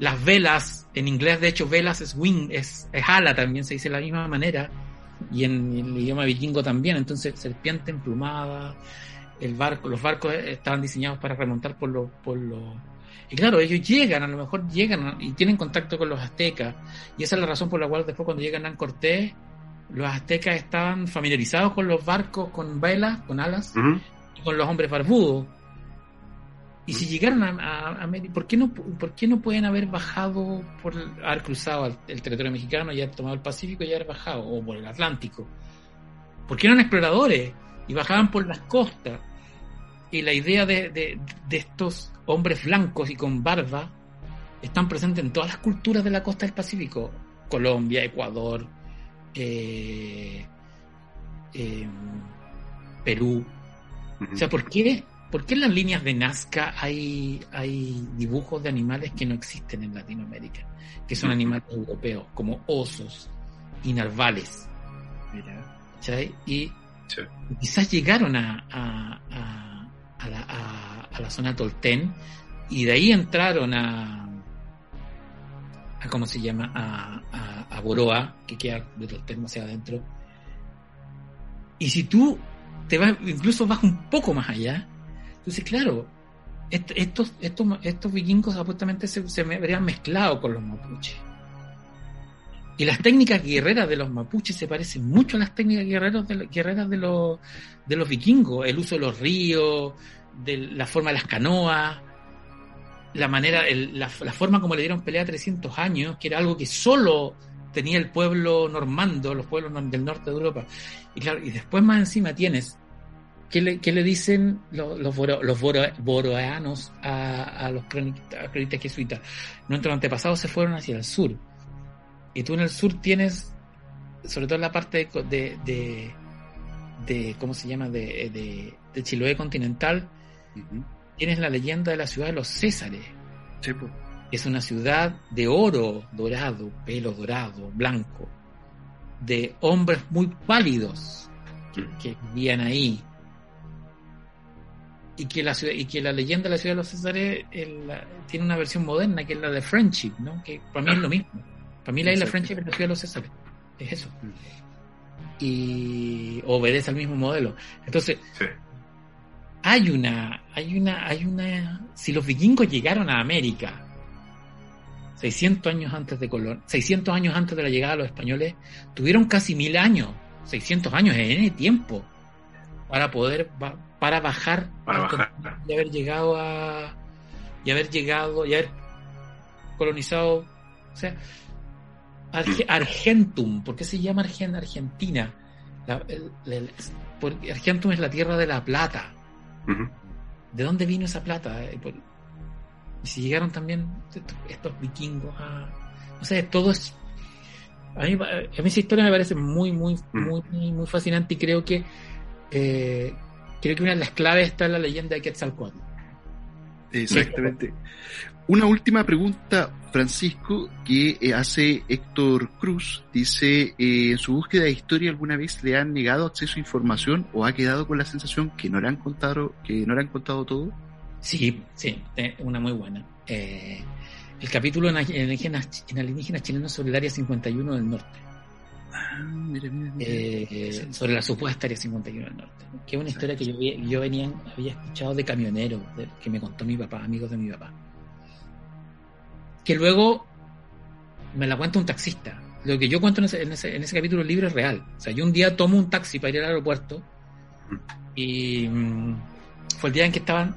Las velas, en inglés de hecho velas es wing, es, es ala también, se dice de la misma manera. Y en el idioma vikingo también. Entonces, serpiente emplumada. El barco, los barcos eh, estaban diseñados para remontar por los, por los, y claro, ellos llegan, a lo mejor llegan y tienen contacto con los aztecas. Y esa es la razón por la cual después cuando llegan a Cortés, los aztecas estaban familiarizados con los barcos con velas, con alas, y con los hombres barbudos. Y si llegaron a, América, ¿por qué, no, ¿por qué no pueden haber bajado por haber cruzado el, territorio mexicano y haber tomado el Pacífico y haber bajado, o por el Atlántico? Porque eran exploradores y bajaban por las costas. Y la idea de, de estos hombres blancos y con barba están presentes en todas las culturas de la costa del Pacífico. Colombia, Ecuador, eh, em, Perú. O sea, ¿por qué, ¿por qué en las líneas de Nazca hay, hay dibujos de animales que no existen en Latinoamérica? Que son animales europeos, como osos y narvales. Y quizás llegaron a, a, a, la, a, la, zona Tolten y de ahí entraron a, a ¿cómo se llama? A, a, Boroa, que queda de Tolten hacia adentro. Y si tú te vas, incluso vas un poco más allá, entonces claro, estos, estos, estos vikingos supuestamente se, se habrían mezclado con los mapuches. Y las técnicas guerreras de los mapuches se parecen mucho a las técnicas guerreras de, guerreras de, los, de los vikingos. El uso de los ríos, de la forma de las canoas, la manera, la, forma como le dieron pelea a 300 años, que era algo que solo tenía el pueblo normando, los pueblos del norte de Europa. Y claro, y después más encima tienes, ¿qué le, qué le dicen los, los, los boroeanos a, a los cronistas jesuitas? Nuestros antepasados se fueron hacia el sur. Y tú en el sur tienes, sobre todo en la parte de, de, de, ¿cómo se llama?, de, de, de Chiloé continental, tienes la leyenda de la ciudad de los Césares. Es una ciudad de oro dorado, pelo dorado, blanco, de hombres muy pálidos que, vivían ahí. Y que, la ciudad, y que la leyenda de la ciudad de los Césares tiene una versión moderna que es la de Friendship, ¿no? que para mí es lo mismo. Para mí la isla Friendship es la ciudad de los Césares. Es eso. Y obedece al mismo modelo. Entonces, hay una, hay una, hay una, si los vikingos llegaron a América 600 años antes de Colón, 600 años antes de la llegada de los españoles, tuvieron casi mil años, 600 años en ese tiempo para poder, para bajar, para bajar. y haber llegado a, y haber llegado, y haber colonizado, o sea, Argentum, ¿por qué se llama Argentina? porque Argentum es la tierra de la plata. ¿De dónde vino esa plata? Eh, y si llegaron también estos vikingos a... No sé, todo es... A mí, a mí esa historia me parece muy, muy, muy, muy fascinante y creo que eh, creo que una de las claves está en la leyenda de Quetzalcoatl. Exactamente. Una última pregunta, Francisco, que eh, hace Héctor Cruz. Dice, eh, en su búsqueda de historia alguna vez le han negado acceso a información o ha quedado con la sensación que no le han contado, que no le han contado todo. Sí, sí, eh, una muy buena. el capítulo en alienígenas, en alienígenas chilenos sobre el área 51 del norte. Ah, sobre la supuesta área 51 del norte. Que es una historia que yo, yo venía, había escuchado de camioneros, que me contó mi papá, amigos de mi papá que luego me la cuenta un taxista. Lo que yo cuento en ese, en ese, capítulo del libro es real. O sea, yo un día tomo un taxi para ir al aeropuerto y mm, fue el día en que estaban.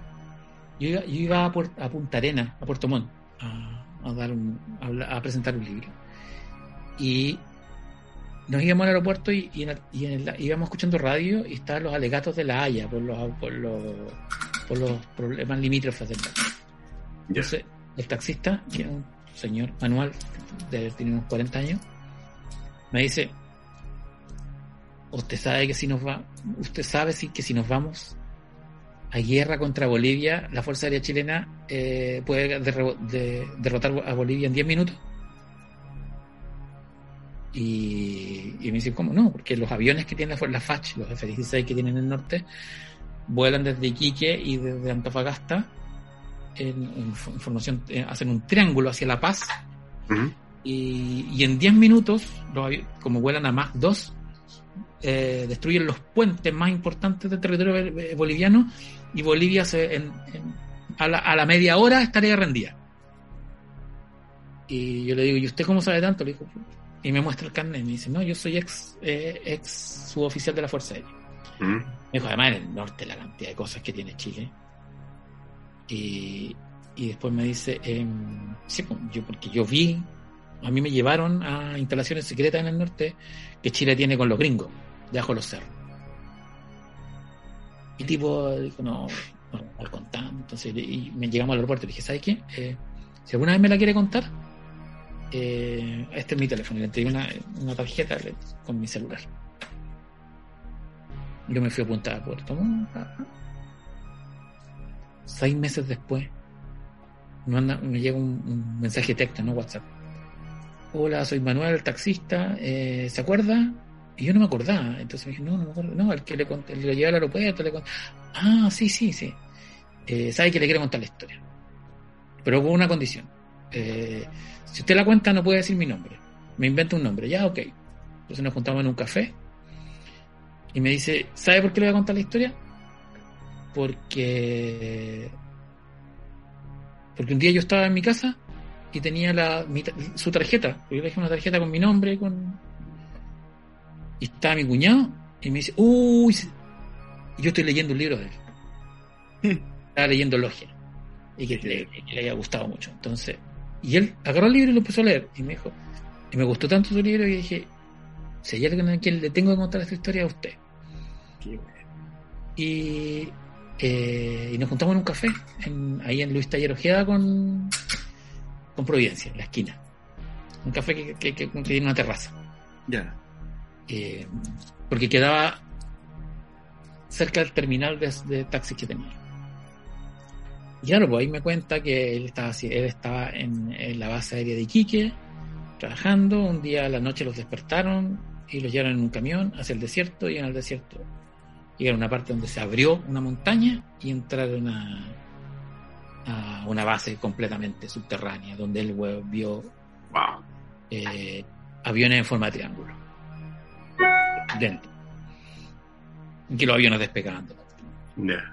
Yo iba, a, Punta Arena, a Puerto Montt, a, dar a, presentar un libro. Y nos íbamos al aeropuerto y, íbamos escuchando radio y estaban los alegatos de la Haya por los, por los, por los problemas limítrofes del Entonces, el taxista, que es un señor manual, de unos 40 años, me dice, usted sabe que si nos va, usted sabe que si nos vamos a guerra contra Bolivia, la Fuerza Aérea Chilena eh, puede derrotar a Bolivia en 10 minutos. Y, me dice, ¿cómo no? Porque los aviones que tiene la, la FACH, los F-16 que tienen en el norte, vuelan desde Iquique y desde Antofagasta en, información, eh, hacen un triángulo hacia La Paz y, en 10 minutos, como vuelan a Mach 2, eh, destruyen los puentes más importantes del territorio eh, boliviano y Bolivia se, en, a, la, media hora estaría rendida. Y yo le digo, ¿y usted cómo sabe tanto? Le digo, y me muestra el carnet y me dice, no, yo soy ex, ex suboficial de la Fuerza Aérea. Me dijo, además en el norte la cantidad de cosas que tiene Chile Y, y después me dice, em, sí, pues, yo, porque yo vi, a mí me llevaron a instalaciones secretas en el norte que Chile tiene con los gringos, debajo de los cerros. Y tipo dijo, no, no, no contando. Entonces, y me llegamos al aeropuerto y dije, ¿sabes qué? Eh, si alguna vez me la quiere contar, eh, este es mi teléfono. Le entregué una, tarjeta le- con mi celular. Yo me fui a Punta de Puerto. Seis meses después, me, me llega un, un mensaje texto, no WhatsApp. Hola, soy Manuel, taxista. eh, ¿Se acuerda? Y yo no me acordaba. Entonces me dije, no, no me acuerdo. No, el que le, conté, lo llevé al aeropuerto. Le conté. Ah, sí, sí, sí. Eh, sabe que le quiero contar la historia. Pero con una condición. Eh, si usted la cuenta, no puede decir mi nombre. Me inventa un nombre. Ya, ok. Entonces nos juntamos en un café. Y me dice, ¿sabe por qué le voy a contar la historia? Porque. Porque un día yo estaba en mi casa y tenía la, mi su tarjeta. Yo le dejé una tarjeta con mi nombre, con. Y estaba mi cuñado y me dice, uy, y yo estoy leyendo un libro de él. Estaba leyendo Logia. Y que le, que le había gustado mucho. Entonces, y él agarró el libro y lo empezó a leer. Y me dijo, y me gustó tanto su libro que dije, si hay alguien a quien le tengo que contar esta historia a usted. Y, eh, y nos juntamos en un café, en- ahí en Luis Taller Ojeda con, con Providencia, en la esquina. Un café que, que- que- que tiene una terraza. Ya. Eh, porque quedaba cerca del terminal de, de taxis que tenía. Y claro, pues ahí me cuenta que él estaba, él estaba en, en la base aérea de Iquique, trabajando. Un día a la noche los despertaron y los llevaron en un camión hacia el desierto. Y en el desierto llegaron a una parte donde se abrió una montaña y entraron a, a una base completamente subterránea, donde él vio Wow. eh, aviones en forma de triángulo. Dentro. Y que los aviones despegando Ya.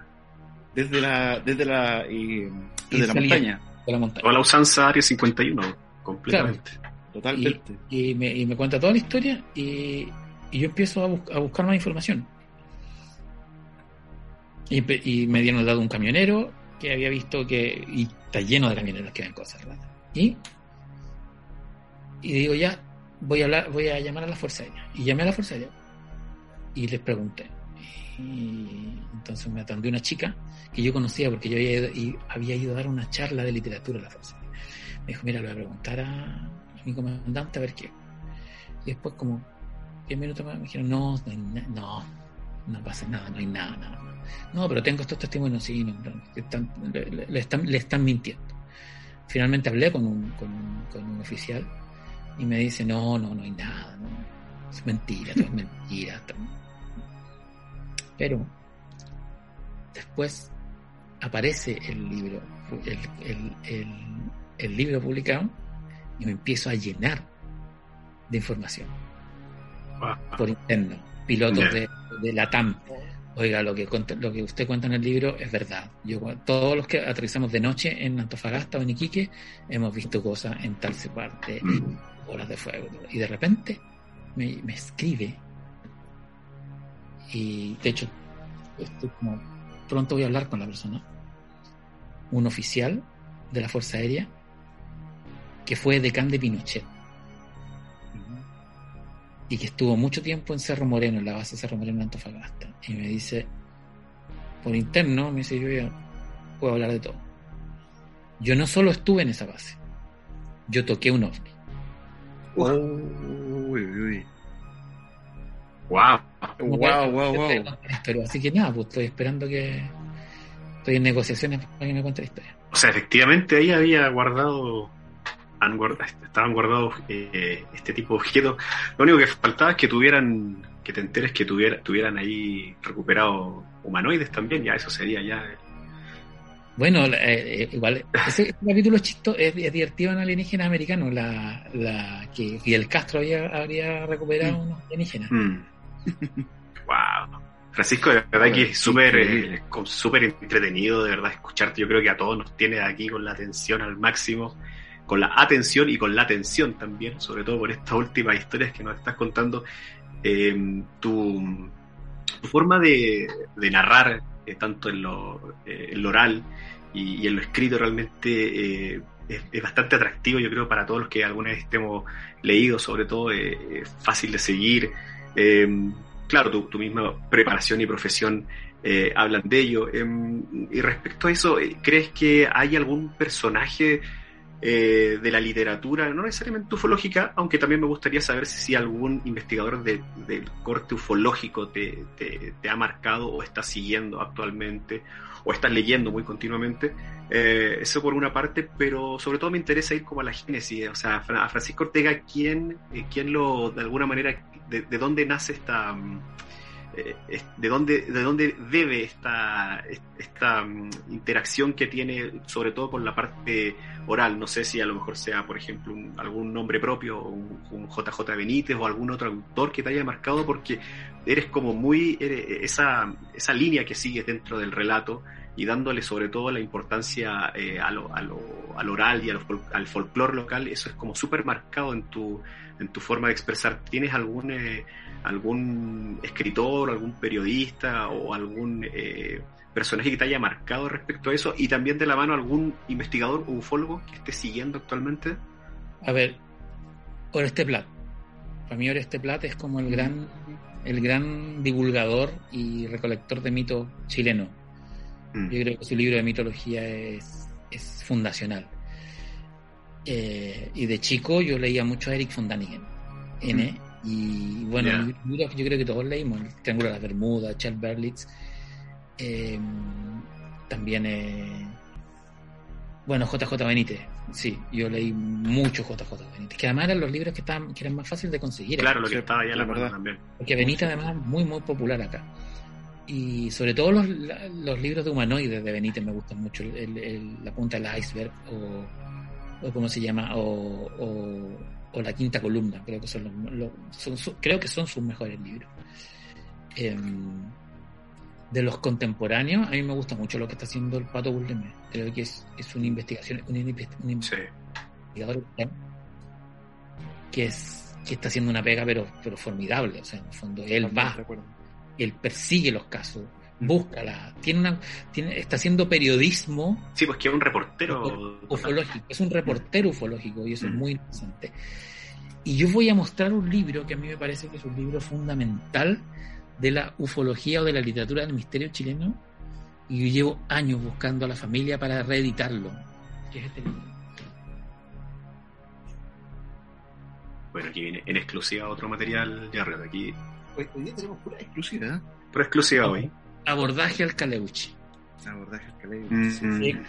Desde la, desde la, eh, Y desde la montaña, de la montaña. Toda la usanza Área 51, completamente. totalmente. Y me, y me cuenta toda la historia y, y yo empiezo a, bus- a buscar más información. Y, me dieron el dato de un camionero que había visto que. Y está lleno de camioneros que ven cosas raras. Y, y digo, ya, voy a hablar, voy a llamar a la Fuerza Aérea. Y llamé a la Fuerza Aérea y les pregunté. Y entonces me atendió una chica que yo conocía porque yo había ido, y había ido a dar una charla de literatura a la Fuerza. Me dijo, mira, le voy a preguntar a, mi comandante a ver qué. Y después como 10 minutos más me dijeron, no, no, no, no pasa nada, no hay nada, nada. No, pero tengo estos testimonios, sí, no, le, están, le están mintiendo. Finalmente hablé con un, oficial y me dice, no, no, no hay nada, es mentira, todo es mentira. todo". Pero después aparece el libro, el, el, el, el libro publicado y me empiezo a llenar de información Wow. por interno, pilotos de, de la TAM. Oiga, lo que, lo que usted cuenta en el libro es verdad. Yo, todos los que aterrizamos de noche en Antofagasta o en Iquique hemos visto cosas en tal parte, Mm. horas de fuego. Y de repente me, me escribe y de hecho estoy como pronto voy a hablar con la persona. Un oficial de la Fuerza Aérea que fue decán de Pinochet y que estuvo mucho tiempo en Cerro Moreno, en la base de Cerro Moreno en Antofagasta. Y me dice, por interno, me dice, yo ya puedo hablar de todo. Yo no solo estuve en esa base, yo toqué un ovni. Wow. Wow, que- wow, wow. historia. Así que nada, pues estoy esperando que... Estoy en negociaciones para que me cuente la historia. O sea, efectivamente ahí había guardado, han guarda- estaban guardados eh, este tipo de objetos. Lo único que faltaba es que tuvieran, que te enteres que tuviera, tuvieran ahí recuperado humanoides también, ya eso sería ya. Bueno, la- eh, eh, igual, ese, ese capítulo es, chisto, es, es divertido en alienígenas americanos, la, la, que Fidel Castro había, habría recuperado Mm. unos alienígenas. Mm. wow. Francisco, de verdad que es súper eh, súper entretenido, de verdad, escucharte. Yo creo que a todos nos tiene aquí con la atención al máximo, con la atención y con la atención también, sobre todo por estas últimas historias que nos estás contando. Eh, tu, tu forma de, de narrar, eh, tanto en lo, eh, en lo oral y, en lo escrito realmente es, bastante atractivo, yo creo, para todos los que alguna vez estemos leídos, sobre todo, eh, fácil de seguir. Em, claro, tu, misma preparación y profesión eh, hablan de ello. Em, y respecto a eso, ¿crees que hay algún personaje eh, de la literatura, no necesariamente ufológica, aunque también me gustaría saber si algún investigador del corte ufológico te, ha marcado o está siguiendo actualmente o estás leyendo muy continuamente. Eh, eso por una parte, pero sobre todo me interesa ir como a la génesis, o sea, a Francisco Ortega, ¿quién, eh, quién lo, de alguna manera, de, de dónde nace esta eh, de dónde, de dónde debe esta, esta mm, interacción que tiene, sobre todo con la parte oral. No sé si a lo mejor sea, por ejemplo, algún nombre propio, un, un, JJ Benítez o algún otro autor que te haya marcado, porque eres como muy, esa, esa línea que sigues dentro del relato y dándole sobre todo la importancia eh, a lo, a lo, al oral y al folclore local, eso es como súper marcado en tu, en tu forma de expresar. ¿Tienes algún... Eh, algún escritor, algún periodista o algún eh, personaje que te haya marcado respecto a eso y también de la mano algún investigador o ufólogo que esté siguiendo actualmente? A ver, Oreste Plat. Para mí Oreste Plat es como el gran, el gran divulgador y recolector de mitos chileno. Mm. Yo creo que su libro de mitología es, es fundacional. Eh, y de chico yo leía mucho a Eric von Daniken. N, mm. Y bueno, yo creo que todos leímos, el Triángulo de las Bermudas, Charles Berlitz, em, también, eh, bueno, JJ Benítez, sí, yo leí mucho JJ Benítez, que además eran los libros que, estaban, que eran más fáciles de conseguir. Claro, lo que estaba allá la verdad también. Porque Benítez además es muy, muy popular acá. Y sobre todo los, los libros de humanoides de Benítez me gustan mucho, el, la punta del iceberg o, o cómo se llama, o o La Quinta Columna, creo que son, los, creo que son sus mejores libros. Em, de los contemporáneos, a mí me gusta mucho lo que está haciendo el Pato Bullemé. Creo que es, es una investigación, un, investigador que es que está haciendo una pega pero, pero formidable. O sea, en el fondo, él va, él persigue los casos, búscala. Tiene una, tiene, está haciendo periodismo. Sí, pues que es un reportero ufológico. Es un reportero ufológico y eso es muy interesante. Y yo voy a mostrar un libro que a mí me parece que es un libro fundamental de la ufología o de la literatura del misterio chileno. Y yo llevo años buscando a la familia para reeditarlo. Es este libro. Bueno, aquí viene en exclusiva otro material, ya aquí. Hoy, día tenemos pura exclusiva. ¿eh? Pura exclusiva hoy. Abordaje al Caleuchi. Abordaje al Caleuchi. Mm.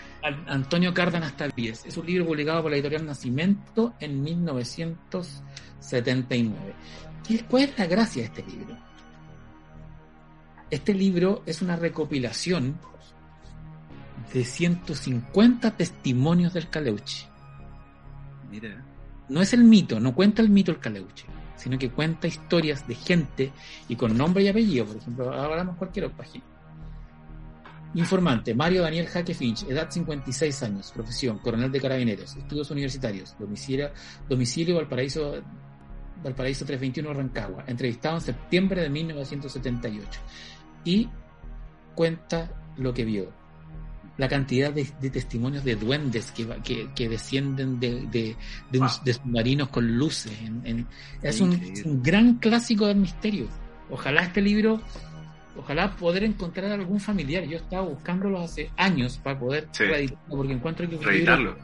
Antonio Cárdenas Talvíez. Es un libro publicado por la editorial Nacimiento en 1979. ¿Cuál es la gracia de este libro? Este libro es una recopilación de 150 testimonios del Caleuchi. Mira. No es el mito, no cuenta el mito el Caleuchi sino que cuenta historias de gente y con nombre y apellido. Por ejemplo, hablamos cualquier página. Informante, Mario Daniel Jaque Finch, edad 56 años, profesión, coronel de carabineros, estudios universitarios, domicilio, domicilio Valparaíso, Valparaíso 321 Rancagua, entrevistado en septiembre de 1978. Y cuenta lo que vio la cantidad de, testimonios de duendes que, que, descienden de, de, de, submarinos con luces. es, un, gran clásico del misterio. Ojalá este libro, ojalá poder encontrar algún familiar. Yo estaba buscándolo hace años para poder reeditarlo, porque encuentro que es un libro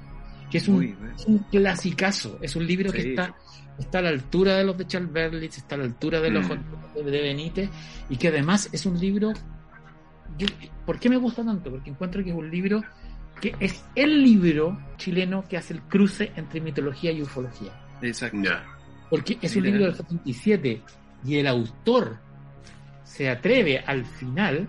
que es un, un clasicazo. Es un libro que está está a la altura de los de Charles Berlitz, está a la altura de los mm. de Benítez, y que además es un libro ¿Por qué me gusta tanto? Porque encuentro que es un libro que es el libro chileno que hace el cruce entre mitología y ufología. Exacto. Porque es un libro del 77 y el autor se atreve al final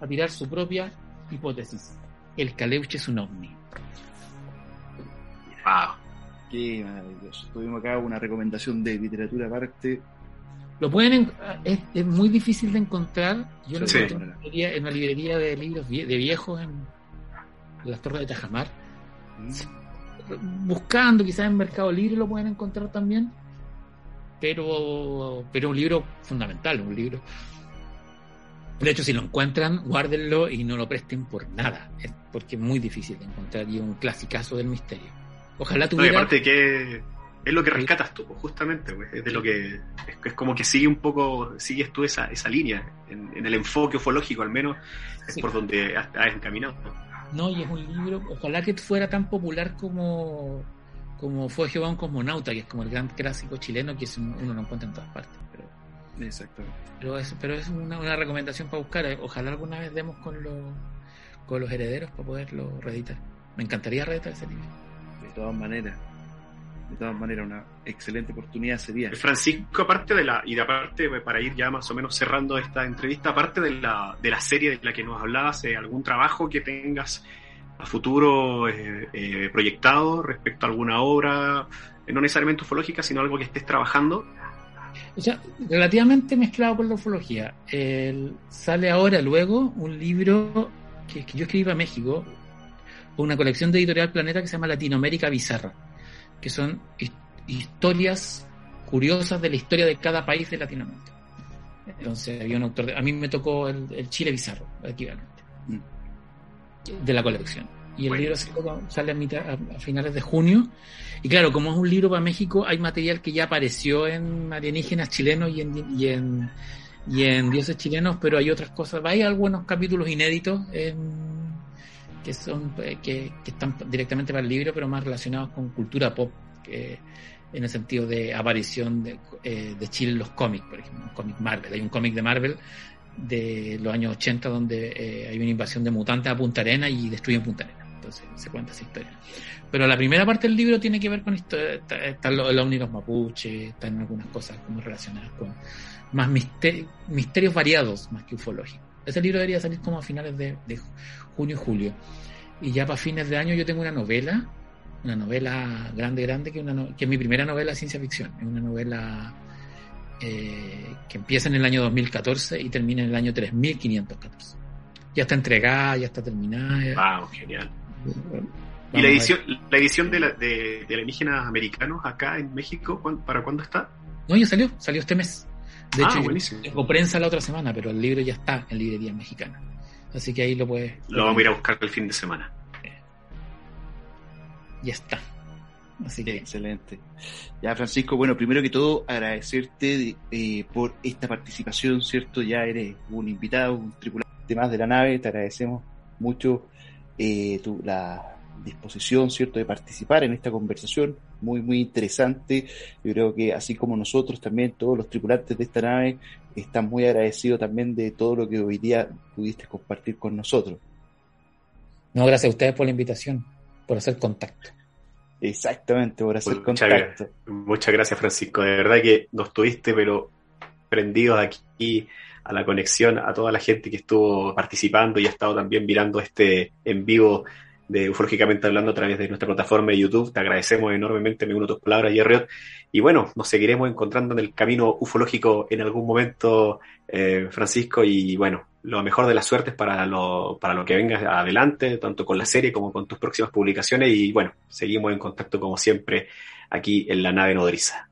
a tirar su propia hipótesis. El Caleuche es un ovni. Wow. Qué maravilloso. Tuvimos acá una recomendación de literatura aparte lo pueden, es, muy difícil de encontrar. Yo lo encontré en, una librería de libros de viejos en, las Torres de Tajamar. Buscando, quizás en Mercado Libre lo pueden encontrar también. Pero, pero un libro fundamental, un libro De hecho, si lo encuentran, guárdenlo y no lo presten por nada, porque es muy difícil de encontrar y es un clasicazo del misterio. Ojalá tuviera... No, aparte que es lo que rescatas tú, pues, justamente, pues, es de lo que es, como que sigue un poco, sigues tú esa, esa línea, en, el enfoque ufológico al menos, es por donde has, encaminado. No, y es un libro, ojalá que fuera tan popular como, como fue Jehová un cosmonauta, que es como el gran clásico chileno que uno lo encuentra en todas partes. Pero, Exactamente. Pero es, pero es una, una recomendación para buscar. Eh, ojalá alguna vez demos con, los con los herederos para poderlo reeditar. Me encantaría reeditar ese libro. De todas maneras de todas maneras, una excelente oportunidad sería. Francisco, aparte de la, y de aparte, para ir ya más o menos cerrando esta entrevista, aparte de la, de la serie de la que nos hablabas, eh, ¿algún trabajo que tengas a futuro eh, eh, proyectado respecto a alguna obra, no necesariamente ufológica, sino algo que estés trabajando? O sea, relativamente mezclado con la ufología. sale ahora luego un libro que, que yo escribí para México, una colección de Editorial Planeta que se llama Latinoamérica Bizarra que son historias curiosas de la historia de cada país de Latinoamérica. Entonces había un autor, a mí me tocó el, Chile Bizarro, equivalente, de la colección. Y el libro sale a, finales de junio. Y claro, como es un libro para México, hay material que ya apareció en alienígenas chilenos y en, y en, y en dioses chilenos, pero hay otras cosas. Hay algunos capítulos inéditos en que son eh, que, están directamente para el libro, pero más relacionados con cultura pop, en el sentido de aparición de, eh, de Chile en los cómics, por ejemplo, un cómic Marvel. Hay un cómic de Marvel de los años 80 donde eh, hay una invasión de mutantes a Punta Arena y destruyen Punta Arena. Entonces se cuenta esa historia. Pero la primera parte del libro tiene que ver con historia, están los, los mapuche, están algunas cosas como relacionadas con más misterios variados más que ufológicos. Ese libro debería salir como a finales de junio y julio. Y ya para fines de año yo tengo una novela, una novela grande, grande, que, una que es mi primera novela de ciencia ficción. Es una novela eh, que empieza en el año 2014 y termina en el año 3514. Ya está entregada, ya está terminada. ¡Wow! Genial. ¿Y la edición, la edición de, la, de, de alienígenas americanos acá en México, para cuándo está? No, ya salió, salió este mes. De ah, hecho, tengo prensa la otra semana, pero el libro ya está en librería mexicana. Así que ahí lo puedes. Lo vamos a ir a buscar el fin de semana. Ya está. Así que... Excelente. Ya, Francisco, bueno, primero que todo, agradecerte eh, por esta participación, ¿cierto? Ya eres un invitado, un tripulante más de la nave, te agradecemos mucho eh, tu, la disposición, ¿cierto?, de participar en esta conversación, muy, muy interesante. Yo creo que así como nosotros también, todos los tripulantes de esta nave, están muy agradecidos también de todo lo que hoy día pudiste compartir con nosotros. No, gracias a ustedes por la invitación, por hacer contacto. Exactamente, por hacer contacto. Muchas gracias, Francisco. De verdad que nos tuviste, pero prendidos aquí a la conexión, a toda la gente que estuvo participando y ha estado también mirando este en vivo de Ufológicamente Hablando a través de nuestra plataforma de YouTube. Te agradecemos enormemente, me uno tus palabras, Jerry. Y bueno, nos seguiremos encontrando en el camino ufológico en algún momento, eh, Francisco. Y bueno, lo mejor de las suertes para lo, para lo que venga adelante, tanto con la serie como con tus próximas publicaciones. Y bueno, seguimos en contacto como siempre aquí en la nave nodriza.